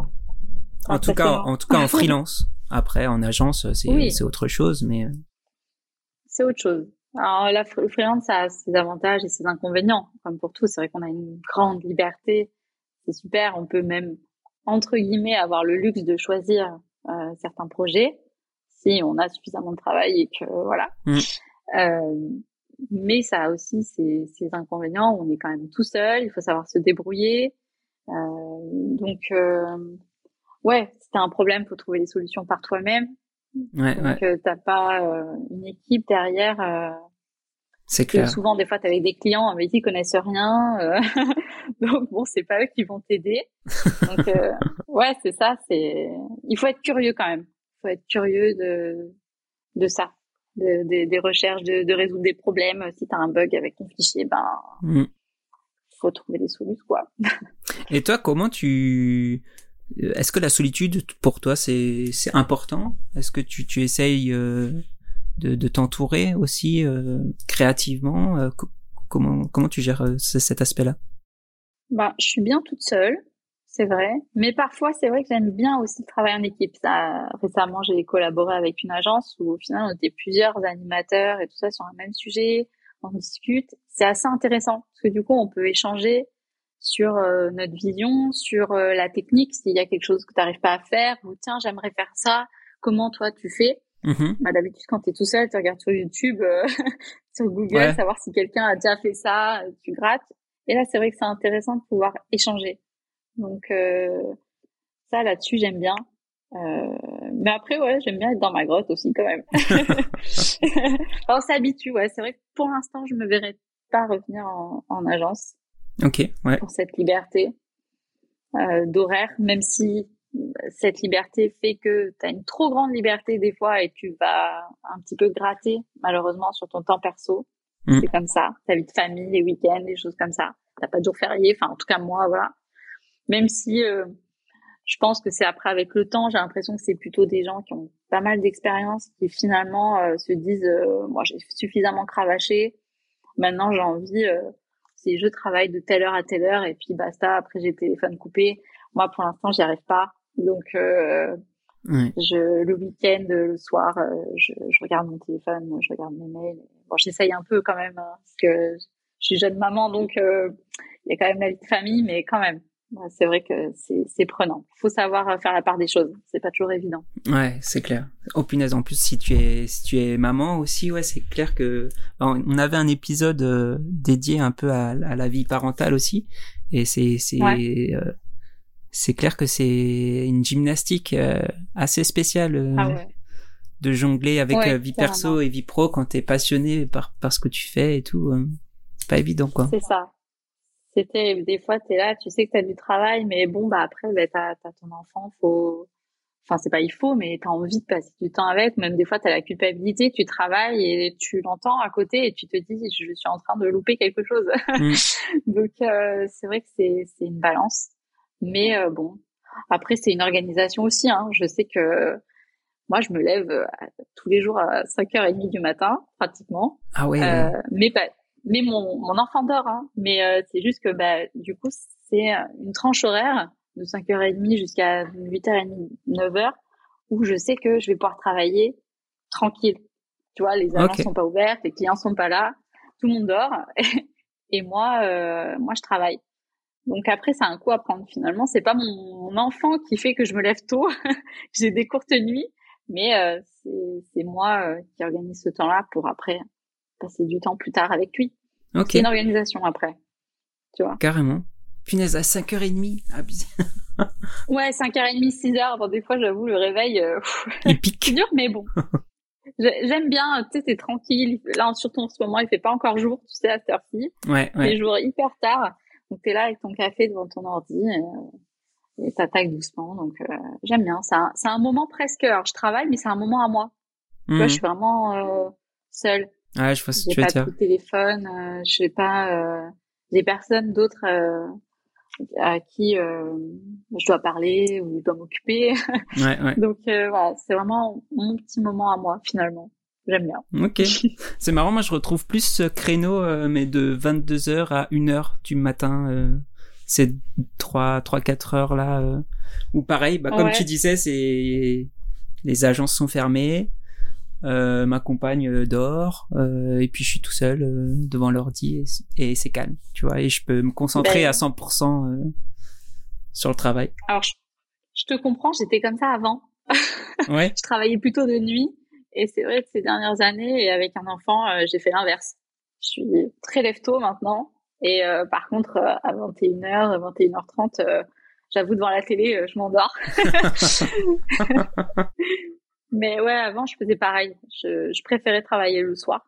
en tout cas, en tout cas en freelance. Après, en agence, c'est Oui. autre chose, mais euh, c'est autre chose. Alors la freelance, ça a ses avantages et ses inconvénients, comme pour tout. C'est vrai qu'on a une grande liberté, c'est super. On peut même entre guillemets avoir le luxe de choisir euh, certains projets si on a suffisamment de travail et que voilà. Mm. Euh, mais ça a aussi ses, ses inconvénients. On est quand même tout seul, il faut savoir se débrouiller. Euh, donc euh, ouais, si t'as un problème, faut trouver les solutions par toi-même. ouais, ouais, Donc euh, t'as pas une équipe derrière. C'est clair. souvent des fois t'es avec des clients qui ils connaissent rien, euh, donc bon c'est pas eux qui vont t'aider. Donc euh, ouais c'est ça, c'est il faut être curieux quand même. Faut être curieux de de ça, de, de- des recherches, de, de résoudre des problèmes. Si t'as un bug avec ton fichier, ben Mm. faut trouver des solutions quoi. Et toi, comment tu euh, est-ce que la solitude pour toi c'est c'est important? Est-ce que tu tu essayes euh, de de t'entourer aussi euh, créativement? Euh, co- Comment comment tu gères ce- cet aspect-là? Ben, je suis bien toute seule, c'est vrai. Mais parfois, c'est vrai que j'aime bien aussi le travail en équipe. Ça, récemment, j'ai collaboré avec une agence où, au final, on était plusieurs animateurs et tout ça sur un même sujet. On discute. C'est assez intéressant parce que du coup, on peut échanger sur euh, notre vision, sur euh, la technique. S'il y a quelque chose que tu n'arrives pas à faire, ou tiens, j'aimerais faire ça. Comment toi tu fais? Mhm. bah, D'habitude, quand tu es tout seul, tu regardes sur YouTube, euh, sur Google, Ouais. savoir si quelqu'un a déjà fait ça, tu grattes. Et là, c'est vrai que c'est intéressant de pouvoir échanger. Donc, euh, ça, là-dessus, j'aime bien. Euh, mais après, ouais, j'aime bien être dans ma grotte aussi quand même. on s'habitue, ouais. C'est vrai que pour l'instant, je me verrais pas revenir en, en agence. Ok, ouais. Pour cette liberté euh, d'horaire, même si cette liberté fait que tu as une trop grande liberté des fois et tu vas un petit peu gratter malheureusement sur ton temps perso. Mm. C'est comme ça, ta vie de famille, les week-ends, les choses comme ça. T'as pas de jour férié, enfin en tout cas moi voilà. Même si euh, je pense que c'est après avec le temps, j'ai l'impression que c'est plutôt des gens qui ont pas mal d'expérience qui finalement euh, se disent euh, moi j'ai suffisamment cravaché, maintenant j'ai envie c'est je travaille de telle heure à telle heure et puis basta, après j'ai le téléphone coupé. Moi pour l'instant, j'y arrive pas. Donc, euh, je, le week-end, le soir, euh, je, je, regarde mon téléphone, je regarde mes mails. Bon, j'essaye un peu quand même, hein, parce que je suis jeune maman, donc euh, il y a quand même la vie de famille, mais quand même. C'est vrai que c'est prenant. Il faut savoir faire la part des choses. C'est pas toujours évident. Ouais, c'est clair. Oh punaise, en plus si tu es si tu es maman aussi, ouais, c'est clair que on avait un épisode euh, dédié un peu à, à, la vie parentale aussi, et c'est c'est c'est clair que c'est une gymnastique euh, assez spéciale euh, ah de jongler avec euh, vie perso et vie pro quand t'es passionné par, par ce que tu fais et tout. pas évident, quoi. C'est ça. C'était des fois t'es là, tu sais que t'as du travail, mais bon bah après bah, t'as as ton enfant, faut. Enfin c'est pas il faut, mais t'as envie de passer du temps avec. Même des fois t'as la culpabilité, tu travailles et tu l'entends à côté et tu te dis je suis en train de louper quelque chose. Mm. Donc c'est vrai que c'est c'est une balance. Mais euh, bon, après c'est une organisation aussi. Hein. Je sais que moi je me lève euh, tous les jours à 5h30 du matin pratiquement. Ah ouais. Euh, mais pas, mais mon, mon enfant dort. Hein. Mais euh, c'est juste que bah du coup c'est une tranche horaire de 5h30 jusqu'à 8h30, 9h où je sais que je vais pouvoir travailler tranquille. Tu vois, les agences sont pas ouvertes, les clients sont pas là, tout le monde dort et moi, euh, moi je travaille. Donc après, c'est un coup à prendre finalement. C'est pas mon enfant qui fait que je me lève tôt, j'ai des courtes nuits, mais euh, c'est moi euh, qui organise ce temps-là pour après passer du temps plus tard avec lui. C'est une organisation après, tu vois. Carrément. Punaise, à 5h30 ah, Ouais, 5h30, 6h. Bon, des fois, j'avoue, le réveil, euh, il pique. dur, mais bon. J'aime bien, tu sais, c'est tranquille. Là, surtout en ce moment, il fait pas encore jour, tu sais, à cette heure-ci. Ouais, ouais. Les jours hyper tard. Donc t'es là avec ton café devant ton ordi et, et t'attaques doucement. Donc euh, j'aime bien. C'est un, un, moment presque. Alors je travaille, mais c'est un moment à moi. Tu vois, je suis vraiment euh, seule. Ouais, je vois ce que tu veux dire. J'ai pas de téléphone. Euh, je sais pas. Euh, des personnes d'autres euh, à qui je dois parler ou je dois m'occuper. Ouais, ouais. Donc voilà, c'est vraiment mon petit moment à moi finalement. J'aime bien. Ok. C'est marrant, moi je retrouve plus ce créneau, euh, mais de 22h à 1h du matin. Euh, ces 3, 3, 4 heures là. Euh, ou pareil, bah, comme tu disais, c'est les agences sont fermées. Euh, ma compagne dort et puis je suis tout seul devant l'ordi et, c'est calme, tu vois, et je peux me concentrer ben à 100% sur le travail. Alors je, je te comprends, j'étais comme ça avant. ouais. je travaillais plutôt de nuit et c'est vrai que ces dernières années, et avec un enfant, euh, j'ai fait l'inverse. Je suis très lève-tôt maintenant. Et euh, par contre, euh, à 21h, 21h30, j'avoue, devant la télé, je m'endors. Mais ouais, avant, je faisais pareil. Je, je préférais travailler le soir.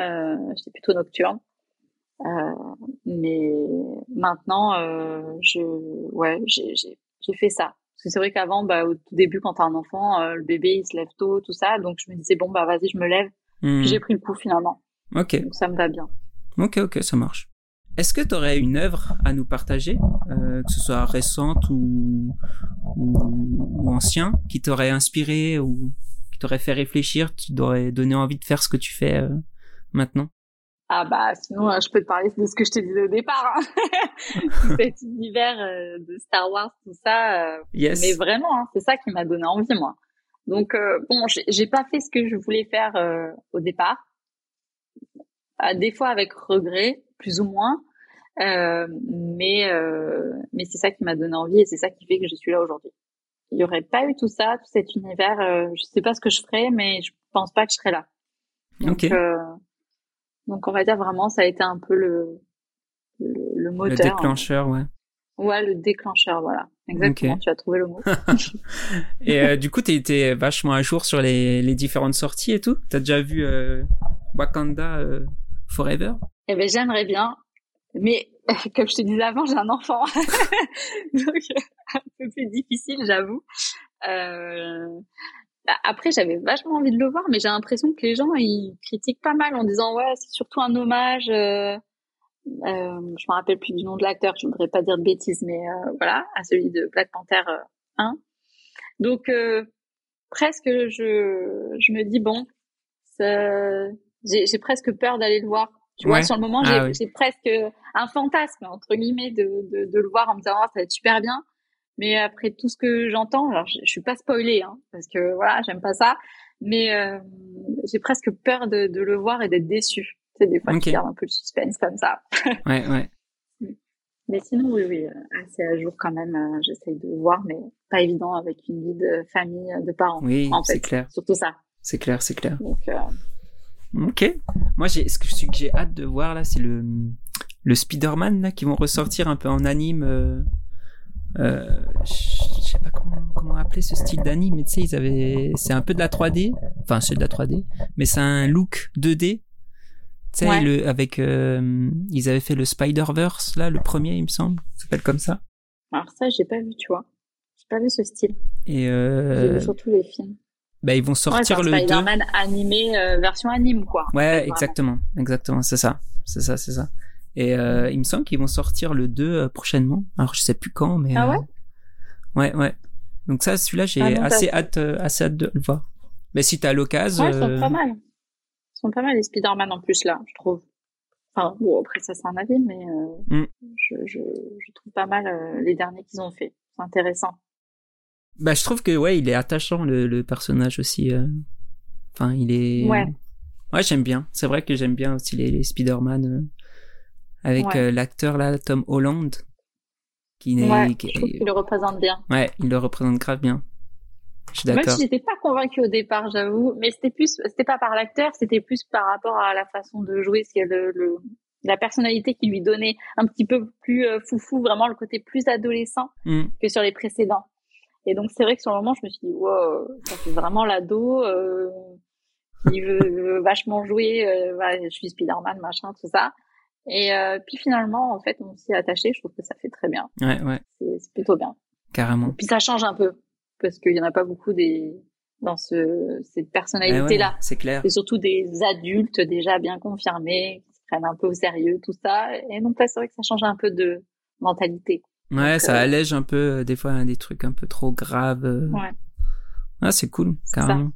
Euh, J'étais plutôt nocturne. Euh, mais maintenant, euh, je, ouais, j'ai fait ça c'est vrai qu'avant, bah, au tout début, quand t'as un enfant, euh, le bébé, il se lève tôt, tout ça. Donc, je me disais, bon, bah, vas-y, je me lève. Hmm. j'ai pris le coup, finalement. Ok. Donc, ça me va bien. Ok, ok, ça marche. Est-ce que tu aurais une œuvre à nous partager, euh, que ce soit récente ou, ou, ancien, qui t'aurait inspiré ou qui t'aurait fait réfléchir, qui t'aurait donné envie de faire ce que tu fais euh, maintenant? Ah bah sinon euh, je peux te parler de ce que je te disais au départ, hein. cet univers euh, de Star Wars, tout ça. Euh, yes. Mais vraiment, hein, c'est ça qui m'a donné envie moi. Donc bon, j'ai pas fait ce que je voulais faire au départ, des fois avec regret, plus ou moins. mais mais c'est ça qui m'a donné envie et c'est ça qui fait que je suis là aujourd'hui. Il y aurait pas eu tout ça, tout cet univers, je sais pas ce que je ferais, mais je pense pas que je serais là. Donc, ok. Donc on va dire vraiment ça a été un peu le le, le moteur. Le déclencheur, ouais. Ouais, le déclencheur, voilà. Exactement, tu as trouvé le mot. et euh, du coup, tu étais vachement à jour sur les, les différentes sorties et tout? T'as déjà vu euh, Wakanda euh, Forever? Eh ben, j'aimerais bien, mais comme je te disais avant, j'ai un enfant, donc un peu plus difficile, j'avoue. Bah, après, j'avais vachement envie de le voir, mais j'ai l'impression que les gens ils critiquent pas mal en disant ouais, c'est surtout un hommage. Euh, je me rappelle plus du nom de l'acteur, je voudrais pas dire de bêtises, mais euh, voilà, à celui de Black Panther 1. Euh, Donc presque, je je me dis bon, j'ai presque peur d'aller le voir. Tu vois, sur le moment, ah j'ai presque un fantasme entre guillemets de, de, de le voir en me disant oh, ça va être super bien. Mais après tout ce que j'entends, alors je, je, suis pas spoilée, hein, parce que voilà, j'aime pas ça. Mais euh, j'ai presque peur de, de, le voir et d'être déçue. C'est des fois qui un peu le suspense comme ça. ouais, ouais. Mais sinon, oui, oui, assez à jour quand même. Euh, j'essaie de voir, mais pas évident avec une vie de famille, de parents. Oui, c'est clair. Surtout ça. C'est clair, c'est clair. Donc, euh... Ok. Moi, j'ai, ce que j'ai hâte de voir là, c'est le le Spider-Man là qui vont ressortir un peu en anime. Euh, euh, je sais pas comment, comment appeler ce style d'anime, mais tu sais, ils avaient, c'est un peu de la 3D. Enfin, c'est de la 3D, mais c'est un look 2D tu sais, le, avec, euh, ils avaient fait le Spider-Verse, là, le premier, il me semble. Ça s'appelle comme ça. Alors ça, j'ai pas vu, tu vois. J'ai pas vu ce style. Et euh... J'ai vu surtout les films. Bah, ils vont sortir ouais, le Spider-Man animé, euh, version anime, quoi. Ouais, exactement. Exactement, c'est ça. C'est ça, c'est ça. Et euh, il me semble qu'ils vont sortir le 2 euh, prochainement. Alors, je sais plus quand, mais... Ah ouais Ouais, ouais. Donc ça, celui-là, j'ai ah, assez hâte, assez hâte de le voir. Mais si t'as l'occasion... Ouais, ils pas mal sont pas mal les Spider-Man en plus là, je trouve. Enfin, bon, après ça c'est un avis, mais euh, mm. je, je, je, trouve pas mal euh, les derniers qu'ils ont fait. C'est intéressant. Bah, je trouve que ouais, il est attachant le, le personnage aussi. Euh. Enfin, il est. Ouais. Ouais, j'aime bien. C'est vrai que j'aime bien aussi les, les Spider-Man avec l'acteur là, Tom Holland, qui, ouais, qui... je trouve qu'il le représente bien. Ouais, il le représente grave bien. Même si j'étais pas convaincue au départ, j'avoue, mais c'était plus, c'était pas par l'acteur, c'était plus par rapport à la façon de jouer, ce le, le, la personnalité qui lui donnait un petit peu plus euh, foufou, vraiment le côté plus adolescent mm. que sur les précédents. Et donc c'est vrai que sur le moment, je me suis dit, wow, ça fait vraiment l'ado, euh, qui veut, vachement jouer, euh, je suis Spider-Man, machin, tout ça. Et euh, puis finalement, en fait, on s'y est attaché. Je trouve que ça fait très bien. Ouais, ouais. C'est plutôt bien. Carrément. Et puis ça change un peu parce qu'il y en a pas beaucoup des dans ce cette personnalité là. c'est clair. Et surtout des adultes déjà bien confirmés qui se prennent un peu au sérieux tout ça. Et donc là c'est vrai que ça change un peu de mentalité. Ouais, ça euh, allège un peu euh, des fois hein, des trucs un peu trop graves. Euh. Ouais. Ah, c'est cool, carrément.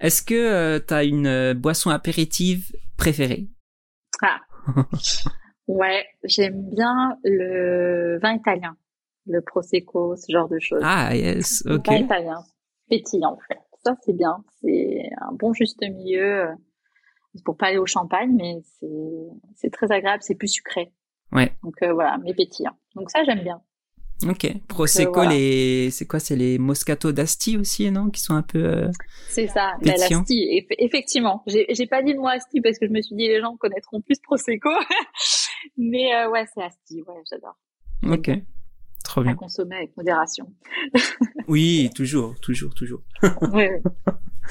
Est-ce que tu as une boisson apéritive préférée? Ah. ouais, j'aime bien le vin italien le prosecco, ce genre de choses. Ah yes, ok. Pas italien, pétillant en fait. Ça c'est bien, c'est un bon juste milieu. pour pas aller au champagne, mais c'est c'est très agréable, c'est plus sucré. Ouais. Donc euh, voilà, mais pétillant. Donc ça j'aime bien. Ok. Prosecco, euh, les, c'est quoi, c'est les Moscato d'Asti aussi, non, qui sont un peu. Euh, c'est ça. l'Asti, effectivement. J'ai, pas dit le mot Asti parce que je me suis dit les gens connaîtront plus Prosecco, mais euh, ouais, c'est Asti. Ouais, j'adore. Ok. Trop bien. À consommer avec modération. oui, toujours, toujours, toujours. oui,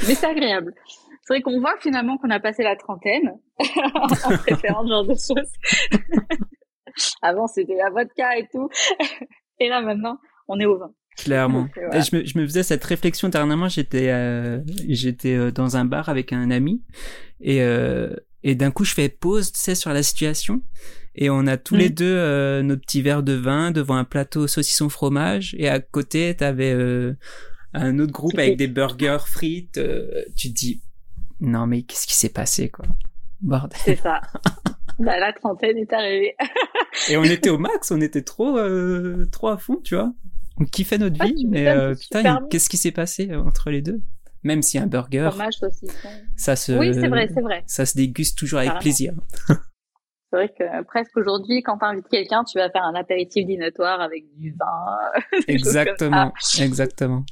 Mais c'est agréable. C'est vrai qu'on voit finalement qu'on a passé la trentaine en préférant ce genre de choses. Avant, c'était la vodka et tout. Et là, maintenant, on est au vin. Clairement. je, me, je, me, faisais cette réflexion dernièrement. J'étais, euh, j'étais euh, dans un bar avec un ami et euh, et d'un coup, je fais pause, tu sais, sur la situation. Et on a tous les mm. deux euh, nos petits verres de vin devant un plateau saucisson fromage. Et à côté, t'avais euh, un autre groupe avec des burgers frites. Euh, tu te dis, non mais qu'est-ce qui s'est passé, quoi? Bordel. C'est ça. bah, la trentaine est arrivée. et on était au max, on était trop, euh, trop à fond, tu vois. On kiffait notre ah, vie, mais putain, qu'est-ce qui s'est passé entre les deux? Même si un burger, ça se, oui, c'est vrai, c'est vrai. Ça se déguste toujours avec plaisir. c'est vrai que presque aujourd'hui, quand tu invites quelqu'un, tu vas faire un apéritif dînatoire avec du vin. exactement, exactement.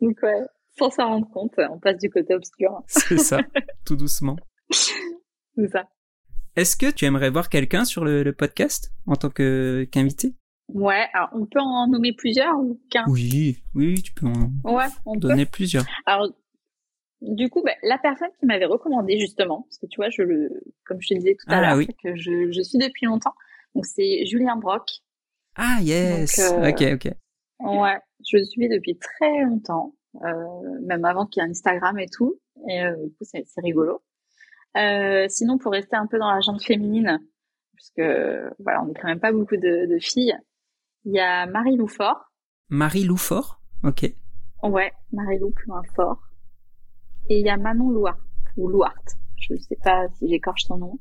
Donc ouais, sans s'en rendre compte, on passe du côté obscur. c'est ça, tout doucement. c'est ça. Est-ce que tu aimerais voir quelqu'un sur le, podcast en tant que qu'invité? Ouais, alors on peut en nommer plusieurs ou qu'un? Oui, oui, tu peux en Ouais, on donner plusieurs. Alors, du coup, bah, la personne qui m'avait recommandé justement, parce que tu vois, je le, comme je te disais tout à Ah, l'heure, oui. que je, je suis depuis longtemps. Donc c'est Julien Brock. Ah, yes. Donc, euh, Ok, ok. Ouais, je le suis depuis très longtemps, euh, même avant qu'il y ait un Instagram et tout. Et euh, du coup, c'est rigolo. Euh, sinon, pour rester un peu dans la jante féminine, puisque voilà, on n'est quand même pas beaucoup de, de filles, il y a Marie Lou Fort. Marie Loufort. Ok. Ouais, Marie Lou plus fort. Et il y a Manon Louart ou Louart. Je sais pas si j'écorche son nom,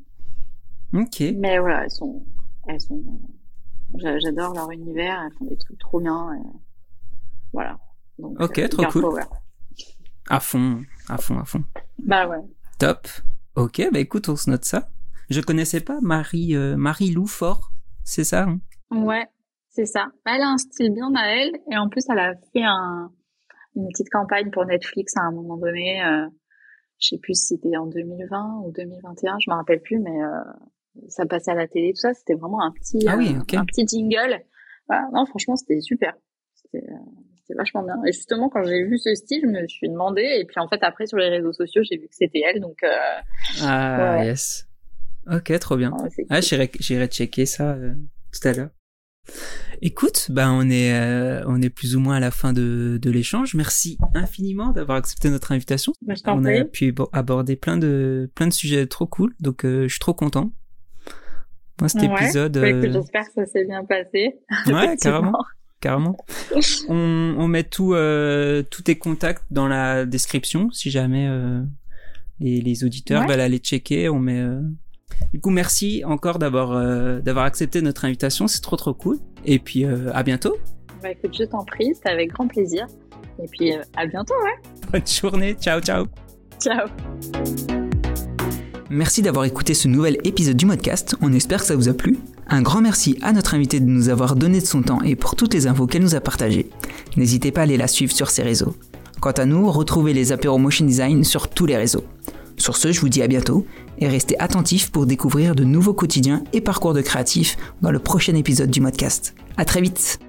Ok. mais voilà, elles sont, elles sont, j'a- j'adore leur univers. Elles font des trucs trop bien. et Voilà. Donc, Ok, euh, trop cool. power. À fond, à fond, à fond. Bah ouais. Top. Ok, bah écoute, on se note ça. Je connaissais pas Marie euh, Marie Loufort. C'est ça. hein? Ouais, c'est ça. Elle a un style bien à elle et en plus elle a fait un, une petite campagne pour Netflix à un moment donné. Euh, je sais plus si c'était en 2020 ou 2021, je me rappelle plus, mais euh, ça passait à la télé, tout ça. C'était vraiment un petit, Ah oui, euh, un petit jingle. Voilà. Non, franchement, c'était super. C'était vachement bien. Et justement, quand j'ai vu ce style, je me suis demandé. Et puis en fait, après sur les réseaux sociaux, j'ai vu que c'était elle. Donc, euh, Ah Ouais. yes. Ok, trop bien. Ah, j'irai j'irai checker ça euh, tout à l'heure. Écoute, ben on est euh, on est plus ou moins à la fin de de l'échange. Merci infiniment d'avoir accepté notre invitation. Bah, je On a pu bo- aborder plein de plein de sujets trop cool. Donc euh, je suis trop content. Moi cet Ouais. épisode Bah, euh, J'espère que ça s'est bien passé. ouais, carrément. Carrément. On, on met tout, euh, tous tes contacts dans la description si jamais euh, les, les auditeurs Ouais. veulent aller checker. On met. euh, Du coup, merci encore d'avoir d'avoir accepté notre invitation. C'est trop trop cool. Et puis à bientôt. Bah écoute, je t'en prie, c'était avec grand plaisir. Et puis à bientôt, ouais. Bonne journée. Ciao ciao. Ciao. Merci d'avoir écouté ce nouvel épisode du podcast, on espère que ça vous a plu. Un grand merci à notre invité de nous avoir donné de son temps et pour toutes les infos qu'elle nous a partagées. N'hésitez pas à aller la suivre sur ses réseaux. Quant à nous, retrouvez les apéros Motion Design sur tous les réseaux. Sur ce, je vous dis à bientôt et restez attentifs pour découvrir de nouveaux quotidiens et parcours de créatifs dans le prochain épisode du podcast. À très vite